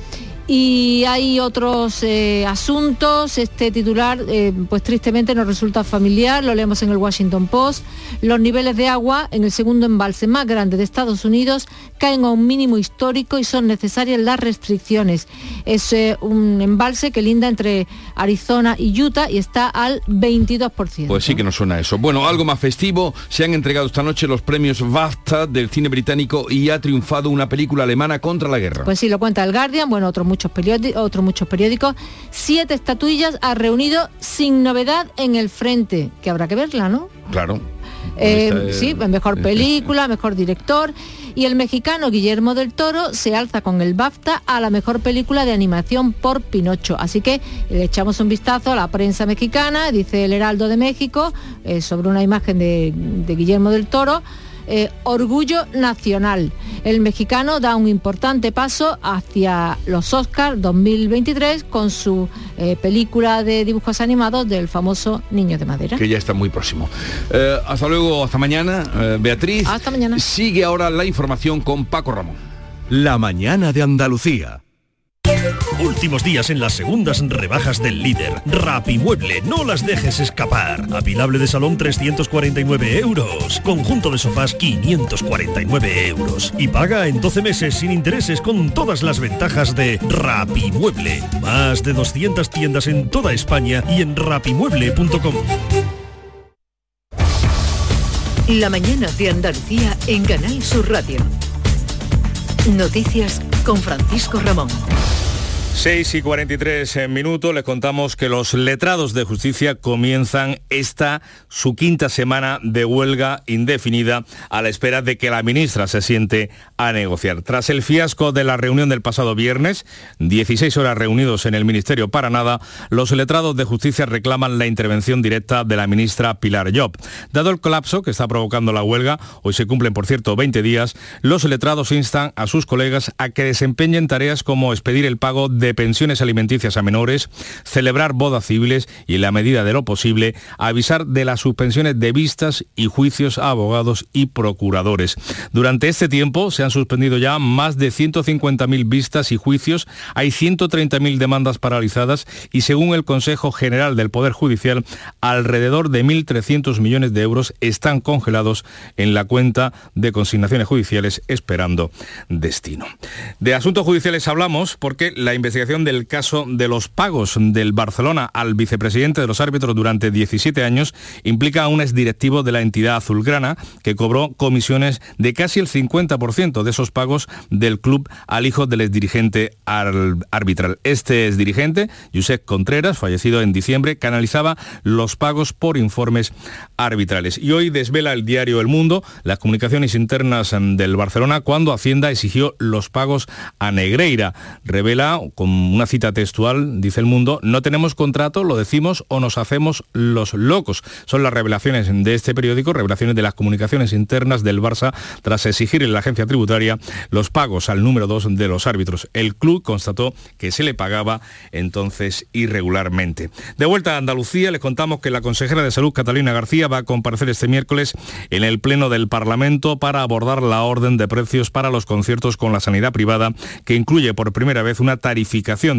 y hay otros eh, asuntos. Este titular, eh, pues tristemente nos resulta familiar, lo leemos en el Washington Post. Los niveles de agua en el segundo embalse más grande de Estados Unidos caen a un mínimo histórico y son necesarias las restricciones. Es eh, un embalse que linda entre Arizona y Utah y está al 22%. Pues sí que nos suena eso. Bueno, algo más festivo, se han entregado esta noche los premios BAFTA del cine británico y ha triunfado una película alemana contra la guerra. Pues sí, lo cuenta el Guardian, bueno, otro muchos periódicos, otros muchos periódicos, siete estatuillas ha reunido sin novedad en el frente, que habrá que verla, ¿no? Claro. Eh, sí, mejor película, mejor director. Y el mexicano Guillermo del Toro se alza con el BAFTA a la mejor película de animación por Pinocho. Así que le echamos un vistazo a la prensa mexicana, dice el Heraldo de México, eh, sobre una imagen de, de Guillermo del Toro eh, orgullo nacional. El mexicano da un importante paso hacia los Oscars 2023 con su eh, película de dibujos animados del famoso Niño de Madera. Que ya está muy próximo. Eh, hasta luego, hasta mañana, Beatriz. Hasta mañana. Sigue ahora la información con Paco Ramón. La mañana de Andalucía. Últimos días en las segundas rebajas del líder. Rapimueble, no las dejes escapar. Apilable de salón 349 euros. Conjunto de sofás 549 euros. Y paga en 12 meses sin intereses con todas las ventajas de Rapimueble. Más de 200 tiendas en toda España y en rapimueble.com. La mañana de Andalucía en Canal Sur Radio. Noticias con Francisco Ramón. 6 y 43 minutos les contamos que los letrados de justicia comienzan esta su quinta semana de huelga indefinida a la espera de que la ministra se siente a negociar. Tras el fiasco de la reunión del pasado viernes, 16 horas reunidos en el Ministerio para nada, los letrados de justicia reclaman la intervención directa de la ministra Pilar Job. Dado el colapso que está provocando la huelga, hoy se cumplen por cierto 20 días, los letrados instan a sus colegas a que desempeñen tareas como expedir el pago de pensiones alimenticias a menores, celebrar bodas civiles y, en la medida de lo posible, avisar de las suspensiones de vistas y juicios a abogados y procuradores. Durante este tiempo se han suspendido ya más de 150.000 vistas y juicios, hay 130.000 demandas paralizadas y, según el Consejo General del Poder Judicial, alrededor de 1.300 millones de euros están congelados en la cuenta de consignaciones judiciales esperando destino. De asuntos judiciales hablamos porque la investigación del caso de los pagos del Barcelona al vicepresidente de los árbitros durante 17 años implica a un exdirectivo de la entidad azulgrana que cobró comisiones de casi el 50% de esos pagos del club al hijo del exdirigente arbitral. Este exdirigente, Josep Contreras, fallecido en diciembre, canalizaba los pagos por informes arbitrales. Y hoy desvela el diario El Mundo las comunicaciones internas del Barcelona cuando Hacienda exigió los pagos a Negreira. Revela una cita textual, dice el mundo, no tenemos contrato, lo decimos o nos hacemos los locos. Son las revelaciones de este periódico, revelaciones de las comunicaciones internas del Barça tras exigir en la agencia tributaria los pagos al número dos de los árbitros. El club constató que se le pagaba entonces irregularmente. De vuelta a Andalucía, les contamos que la consejera de Salud, Catalina García, va a comparecer este miércoles en el Pleno del Parlamento para abordar la orden de precios para los conciertos con la sanidad privada, que incluye por primera vez una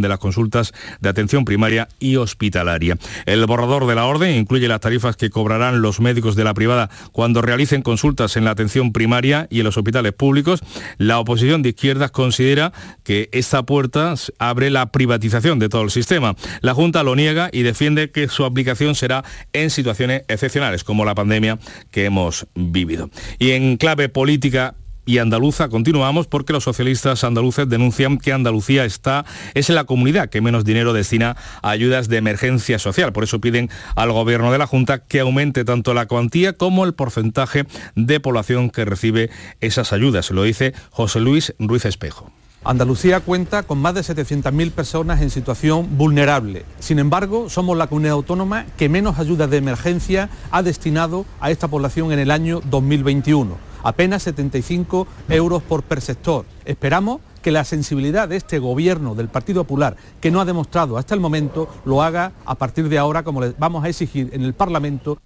de las consultas de atención primaria y hospitalaria. El borrador de la orden incluye las tarifas que cobrarán los médicos de la privada cuando realicen consultas en la atención primaria y en los hospitales públicos. La oposición de izquierdas considera que esta puerta abre la privatización de todo el sistema. La Junta lo niega y defiende que su aplicación será en situaciones excepcionales, como la pandemia que hemos vivido. Y en clave política y andaluza continuamos porque los socialistas andaluces denuncian que Andalucía está, es la comunidad que menos dinero destina a ayudas de emergencia social. Por eso piden al gobierno de la Junta que aumente tanto la cuantía como el porcentaje de población que recibe esas ayudas. Lo dice José Luis Ruiz Espejo. Andalucía cuenta con más de 700.000 personas en situación vulnerable. Sin embargo, somos la comunidad autónoma que menos ayudas de emergencia ha destinado a esta población en el año 2021 apenas 75 euros por perceptor. Esperamos que la sensibilidad de este gobierno del Partido Popular, que no ha demostrado hasta el momento, lo haga a partir de ahora, como le vamos a exigir en el Parlamento.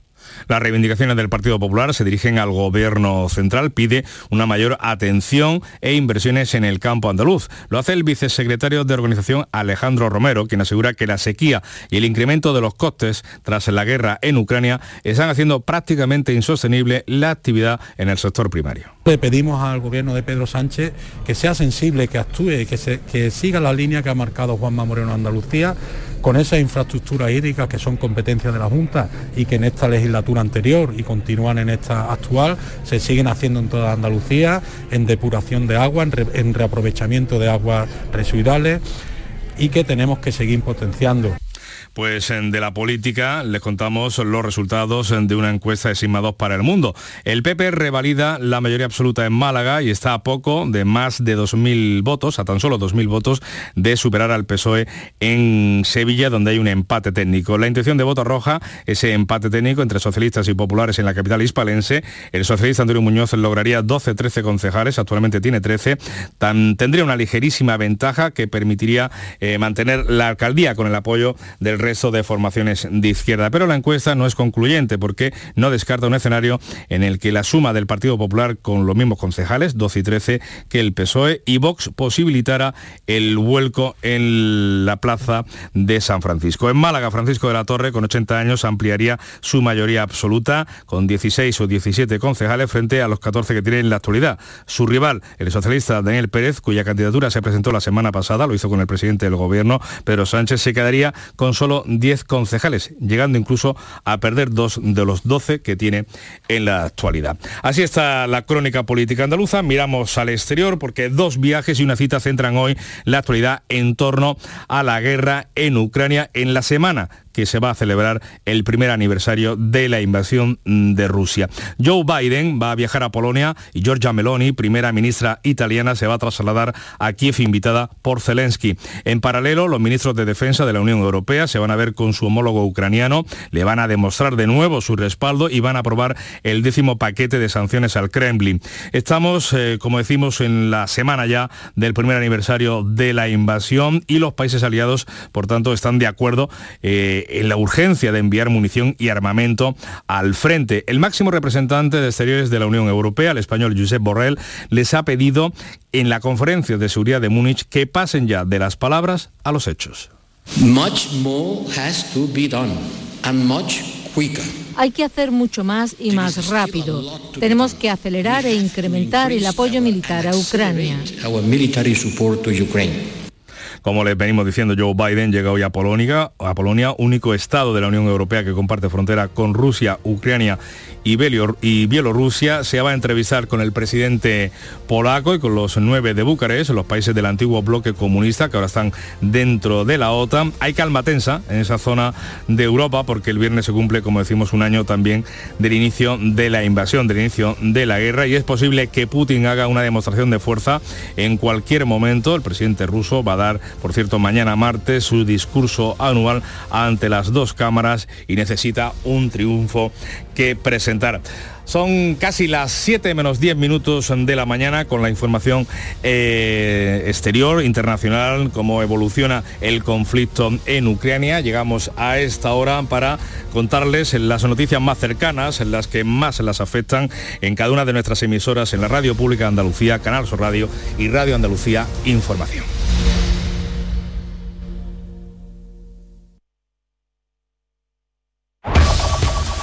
Las reivindicaciones del Partido Popular se dirigen al Gobierno Central, pide una mayor atención e inversiones en el campo andaluz. Lo hace el vicesecretario de Organización Alejandro Romero, quien asegura que la sequía y el incremento de los costes tras la guerra en Ucrania están haciendo prácticamente insostenible la actividad en el sector primario. Le pedimos al gobierno de Pedro Sánchez que sea sensible, que actúe, y que siga la línea que ha marcado Juanma Moreno Andalucía con esas infraestructuras hídricas que son competencias de la Junta y que en esta legislatura anterior y continúan en esta actual se siguen haciendo en toda Andalucía, en depuración de agua, en, reaprovechamiento de aguas residuales y que tenemos que seguir potenciando. Pues de la política les contamos los resultados de una encuesta de Sigma 2 para el mundo. El PP revalida la mayoría absoluta en Málaga y está a poco de más de 2.000 votos, a tan solo 2.000 votos, de superar al PSOE en Sevilla, donde hay un empate técnico. La intención de voto roja, ese empate técnico entre socialistas y populares en la capital hispalense, el socialista Antonio Muñoz lograría 12-13 concejales, actualmente tiene 13, tendría una ligerísima ventaja que permitiría eh, mantener la alcaldía con el apoyo del resto de formaciones de izquierda. Pero la encuesta no es concluyente porque no descarta un escenario en el que la suma del Partido Popular con los mismos concejales, 12 y 13, que el PSOE y Vox posibilitara el vuelco en la plaza de San Francisco. En Málaga, Francisco de la Torre, con 80 años, ampliaría su mayoría absoluta con 16 o 17 concejales frente a los 14 que tiene en la actualidad. Su rival, el socialista Daniel Pérez, cuya candidatura se presentó la semana pasada, lo hizo con el presidente del gobierno, Pedro Sánchez, se quedaría con solo solo 10 concejales, llegando incluso a perder dos de los 12 que tiene en la actualidad. Así está la crónica política andaluza. Miramos al exterior porque dos viajes y una cita centran hoy la actualidad en torno a la guerra en Ucrania en la semana que se va a celebrar el primer aniversario de la invasión de Rusia. Joe Biden va a viajar a Polonia y Giorgia Meloni, primera ministra italiana, se va a trasladar a Kiev invitada por Zelensky. En paralelo, los ministros de Defensa de la Unión Europea se van a ver con su homólogo ucraniano, le van a demostrar de nuevo su respaldo y van a aprobar el décimo paquete de sanciones al Kremlin. Estamos, eh, como decimos, en la semana ya del primer aniversario de la invasión y los países aliados, por tanto, están de acuerdo. Eh, en la urgencia de enviar munición y armamento al frente. El máximo representante de Exteriores de la Unión Europea, el español Josep Borrell, les ha pedido en la conferencia de seguridad de Múnich que pasen ya de las palabras a los hechos. Hay que hacer mucho más y más rápido. Tenemos que acelerar e incrementar el apoyo militar a Ucrania. Como le venimos diciendo, Joe Biden llega hoy a Polonia, a Polonia, único estado de la Unión Europea que comparte frontera con Rusia, Ucrania y Bielorrusia. Se va a entrevistar con el presidente polaco y con los nueve de Bucarest, los países del antiguo bloque comunista que ahora están dentro de la OTAN. Hay calma tensa en esa zona de Europa porque el viernes se cumple, como decimos, un año también del inicio de la invasión, del inicio de la guerra y es posible que Putin haga una demostración de fuerza en cualquier momento. El presidente ruso va a dar por cierto, mañana martes su discurso anual ante las dos cámaras y necesita un triunfo que presentar. Son casi las 7 menos 10 minutos de la mañana con la información eh, exterior, internacional, cómo evoluciona el conflicto en Ucrania. Llegamos a esta hora para contarles las noticias más cercanas, las que más las afectan en cada una de nuestras emisoras en la Radio Pública Andalucía, Canal Sur Radio y Radio Andalucía Información.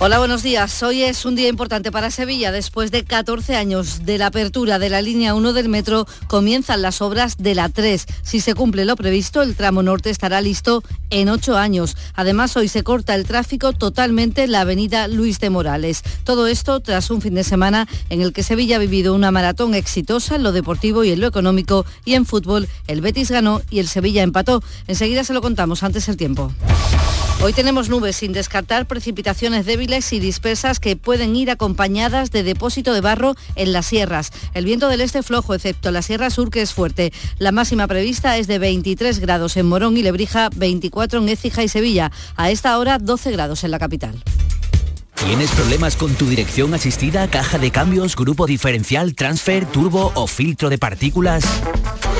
Hola, buenos días. Hoy es un día importante para Sevilla. Después de 14 años de la apertura de la línea 1 del metro, comienzan las obras de la 3. Si se cumple lo previsto, el tramo norte estará listo en 8 años. Además, hoy se corta el tráfico totalmente en la avenida Luis de Morales. Todo esto tras un fin de semana en el que Sevilla ha vivido una maratón exitosa en lo deportivo y en lo económico y en fútbol. El Betis ganó y el Sevilla empató. Enseguida se lo contamos antes el tiempo. Hoy tenemos nubes sin descartar precipitaciones débiles y dispersas que pueden ir acompañadas de depósito de barro en las sierras. El viento del este flojo, excepto la Sierra Sur, que es fuerte. La máxima prevista es de 23 grados en Morón y Lebrija, 24 en Écija y Sevilla. A esta hora, 12 grados en la capital. ¿Tienes problemas con tu dirección asistida, caja de cambios, grupo diferencial, transfer, turbo o filtro de partículas?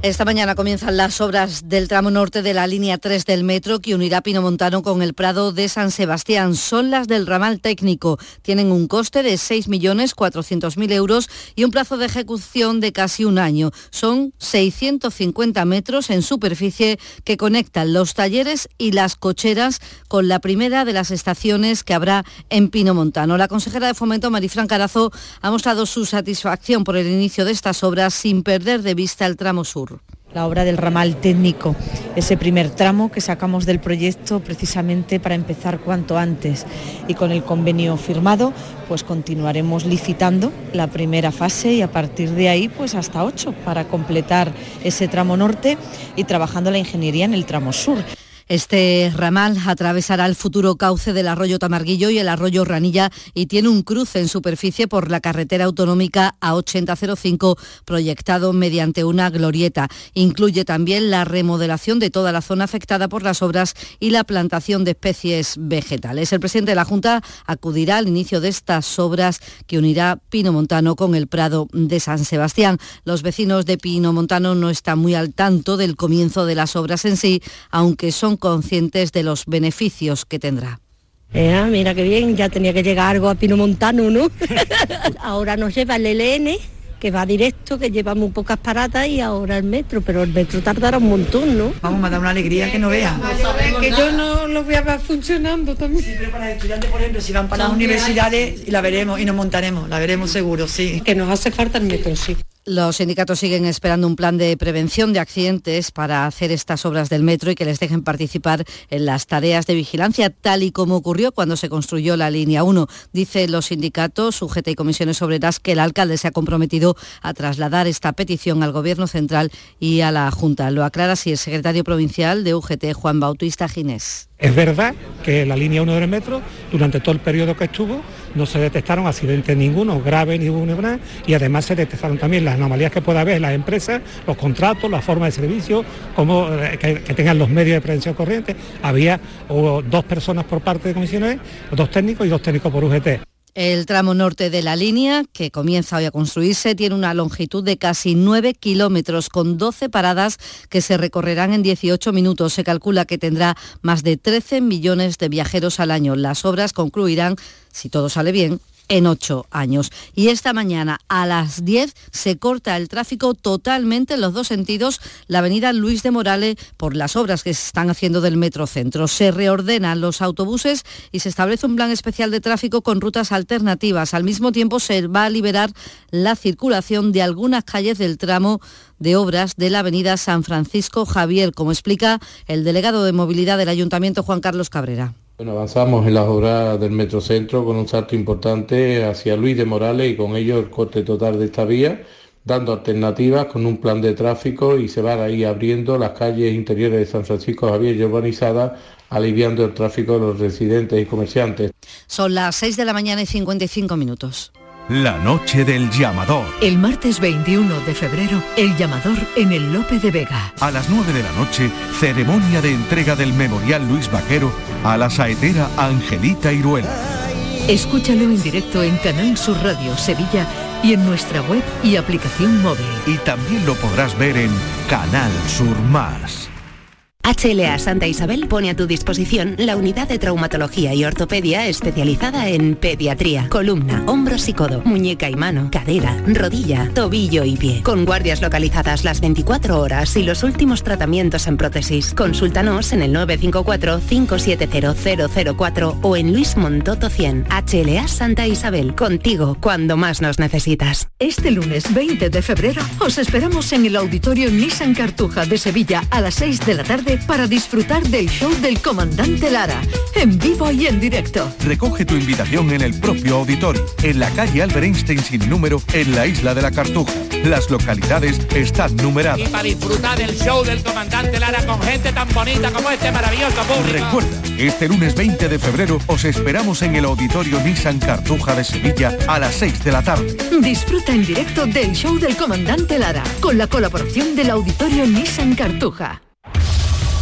Esta mañana comienzan las obras del tramo norte de la línea 3 del metro que unirá Pinomontano con el Prado de San Sebastián. Son las del ramal técnico. Tienen un coste de 6.400.000 euros y un plazo de ejecución de casi un año. Son 650 metros en superficie que conectan los talleres y las cocheras con la primera de las estaciones que habrá en Pinomontano. La consejera de Fomento, Marifran Carazo, ha mostrado su satisfacción por el inicio de estas obras sin perder de vista el tramo sur. La obra del ramal técnico, ese primer tramo que sacamos del proyecto precisamente para empezar cuanto antes y con el convenio firmado pues continuaremos licitando la primera fase y a partir de ahí pues hasta ocho para completar ese tramo norte y trabajando la ingeniería en el tramo sur. Este ramal atravesará el futuro cauce del arroyo Tamarguillo y el arroyo Ranilla y tiene un cruce en superficie por la carretera autonómica A8005 proyectado mediante una glorieta. Incluye también la remodelación de toda la zona afectada por las obras y la plantación de especies vegetales. El presidente de la Junta acudirá al inicio de estas obras que unirá Pino Montano con el Prado de San Sebastián. Los vecinos de Pino Montano no están muy al tanto del comienzo de las obras en sí, aunque son conscientes de los beneficios que tendrá. Eh, mira qué bien, ya tenía que llegar algo a Pino Montano, ¿no? ahora nos lleva el LN, que va directo, que lleva muy pocas paradas y ahora el metro, pero el metro tardará un montón, ¿no? Vamos a dar una alegría que no vean. que yo no lo voy a ver funcionando también. Sí, pero para los estudiantes, por ejemplo, si van para las universidades, la veremos y nos montaremos, la veremos seguro, sí. Que nos hace falta el metro, sí. Los sindicatos siguen esperando un plan de prevención de accidentes para hacer estas obras del metro y que les dejen participar en las tareas de vigilancia, tal y como ocurrió cuando se construyó la línea 1. Dice los sindicatos, UGT y comisiones obreras, que el alcalde se ha comprometido a trasladar esta petición al Gobierno central y a la Junta. Lo aclara así el secretario provincial de UGT, Juan Bautista Ginés. Es verdad que la línea 1 del metro, durante todo el periodo que estuvo, no se detectaron accidentes ninguno, graves ninguno, y además se detectaron también las anomalías que pueda haber las empresas, los contratos, la forma de servicio, como que, que, tengan los medios de prevención corriente. Había dos personas por parte de comisiones, dos técnicos y dos técnicos por UGT. El tramo norte de la línea, que comienza hoy a construirse, tiene una longitud de casi 9 kilómetros, con 12 paradas que se recorrerán en 18 minutos. Se calcula que tendrá más de 13 millones de viajeros al año. Las obras concluirán, si todo sale bien, en ocho años. Y esta mañana a las 10 se corta el tráfico totalmente en los dos sentidos la avenida Luis de Morales por las obras que se están haciendo del Metro Centro. Se reordenan los autobuses y se establece un plan especial de tráfico con rutas alternativas. Al mismo tiempo se va a liberar la circulación de algunas calles del tramo de obras de la avenida San Francisco Javier, como explica el delegado de movilidad del Ayuntamiento Juan Carlos Cabrera. Bueno, avanzamos en las obras del Metrocentro con un salto importante hacia Luis de Morales y con ello el corte total de esta vía, dando alternativas con un plan de tráfico y se van a ir abriendo las calles interiores de San Francisco Javier y urbanizadas, aliviando el tráfico de los residentes y comerciantes. Son las 6 de la mañana y 55 minutos. La noche del llamador. El martes 21 de febrero, el llamador en el Lope de Vega. A las 9 de la noche, ceremonia de entrega del Memorial Luis Vaquero a la saetera Angelita Iruela. Escúchalo en directo en Canal Sur Radio Sevilla y en nuestra web y aplicación móvil. Y también lo podrás ver en Canal Sur Más. HLA Santa Isabel pone a tu disposición la unidad de traumatología y ortopedia especializada en pediatría, columna, hombros y codo, muñeca y mano, cadera, rodilla, tobillo y pie. Con guardias localizadas las 24 horas y los últimos tratamientos en prótesis. Consúltanos en el 954-570004 o en Luis Montoto 100. HLA Santa Isabel, contigo cuando más nos necesitas. Este lunes 20 de febrero os esperamos en el auditorio Nissan Cartuja de Sevilla a las 6 de la tarde para disfrutar del show del comandante Lara, en vivo y en directo. Recoge tu invitación en el propio auditorio, en la calle Albert Einstein sin número, en la isla de la Cartuja. Las localidades están numeradas. Y para disfrutar del show del comandante Lara con gente tan bonita como este maravilloso público. Recuerda, este lunes 20 de febrero os esperamos en el auditorio Nissan Cartuja de Sevilla a las 6 de la tarde. Disfruta en directo del show del comandante Lara, con la colaboración del auditorio Nissan Cartuja.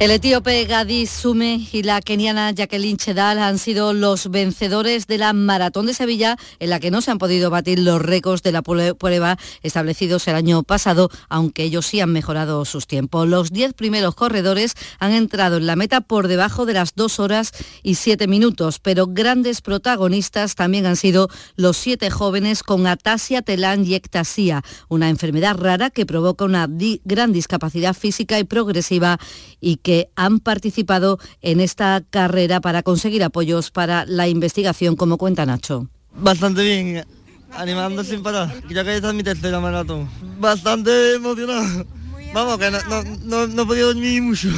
El etíope Gadi Sume y la keniana Jacqueline Chedal han sido los vencedores de la Maratón de Sevilla, en la que no se han podido batir los récords de la prueba establecidos el año pasado, aunque ellos sí han mejorado sus tiempos. Los diez primeros corredores han entrado en la meta por debajo de las dos horas y siete minutos, pero grandes protagonistas también han sido los siete jóvenes con atasia telán y ectasía, una enfermedad rara que provoca una gran discapacidad física y progresiva y que han participado en esta carrera para conseguir apoyos para la investigación, como cuenta Nacho. Bastante bien, animando sin parar, ya que esta es mi tercera maratón. Bastante emocionado. Vamos, que no, no, no, no he podido dormir mucho.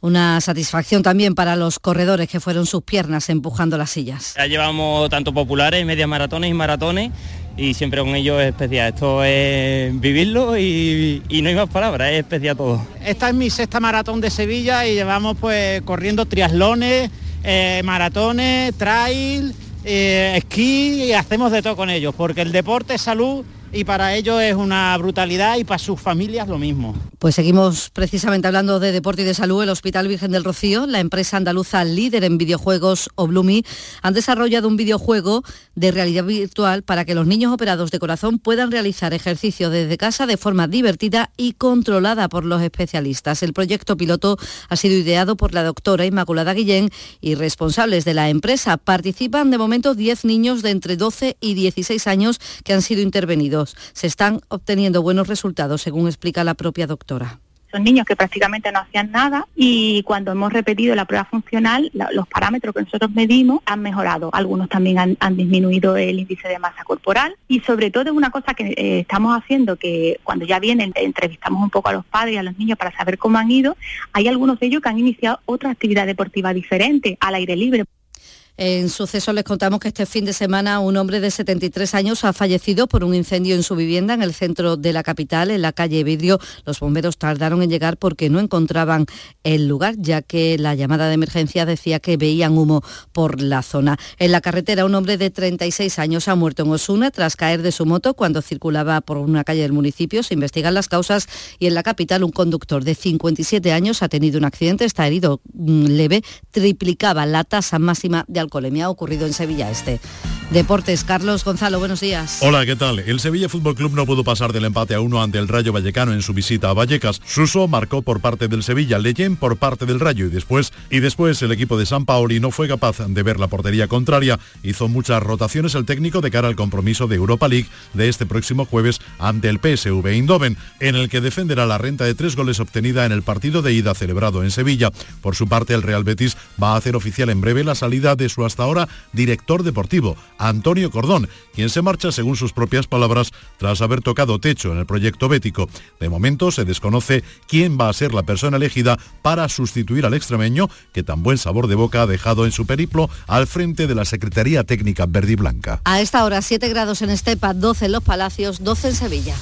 Una satisfacción también para los corredores que fueron sus piernas empujando las sillas. Ya llevamos tanto populares, medias maratones y maratones y siempre con ellos es especial. Esto es vivirlo y, y no hay más palabras, es especial todo. Esta es mi sexta maratón de Sevilla y llevamos pues corriendo triatlones, eh, maratones, trail, eh, esquí y hacemos de todo con ellos, porque el deporte es salud y para ellos es una brutalidad y para sus familias lo mismo. Pues seguimos precisamente hablando de deporte y de salud. El Hospital Virgen del Rocío, la empresa andaluza líder en videojuegos Oblumi, han desarrollado un videojuego de realidad virtual para que los niños operados de corazón puedan realizar ejercicio desde casa de forma divertida y controlada por los especialistas. El proyecto piloto ha sido ideado por la doctora Inmaculada Guillén y responsables de la empresa. Participan de momento 10 niños de entre 12 y 16 años que han sido intervenidos. Se están obteniendo buenos resultados, según explica la propia doctora. Son niños que prácticamente no hacían nada y cuando hemos repetido la prueba funcional, los parámetros que nosotros medimos han mejorado. Algunos también han, han disminuido el índice de masa corporal y sobre todo es una cosa que eh, estamos haciendo que cuando ya vienen entrevistamos un poco a los padres y a los niños para saber cómo han ido, hay algunos de ellos que han iniciado otra actividad deportiva diferente, al aire libre. En suceso les contamos que este fin de semana un hombre de 73 años ha fallecido por un incendio en su vivienda en el centro de la capital, en la calle Vidrio. Los bomberos tardaron en llegar porque no encontraban el lugar, ya que la llamada de emergencia decía que veían humo por la zona. En la carretera un hombre de 36 años ha muerto en Osuna tras caer de su moto cuando circulaba por una calle del municipio. Se investigan las causas y en la capital un conductor de 57 años ha tenido un accidente, está herido mm, leve, triplicaba la tasa máxima de alcoholemia ocurrido en Sevilla Este. Deportes, Carlos Gonzalo, buenos días. Hola, ¿qué tal? El Sevilla Fútbol Club no pudo pasar del empate a uno ante el Rayo Vallecano en su visita a Vallecas. Suso marcó por parte del Sevilla, Leyen por parte del Rayo y después y después el equipo de San Paoli no fue capaz de ver la portería contraria. Hizo muchas rotaciones el técnico de cara al compromiso de Europa League de este próximo jueves ante el PSV Eindhoven, en el que defenderá la renta de tres goles obtenida en el partido de ida celebrado en Sevilla. Por su parte, el Real Betis va a hacer oficial en breve la salida de hasta ahora director deportivo, Antonio Cordón, quien se marcha, según sus propias palabras, tras haber tocado techo en el proyecto bético. De momento se desconoce quién va a ser la persona elegida para sustituir al extremeño, que tan buen sabor de boca ha dejado en su periplo al frente de la Secretaría Técnica Verde y Blanca. A esta hora 7 grados en Estepa, 12 en Los Palacios, 12 en Sevilla.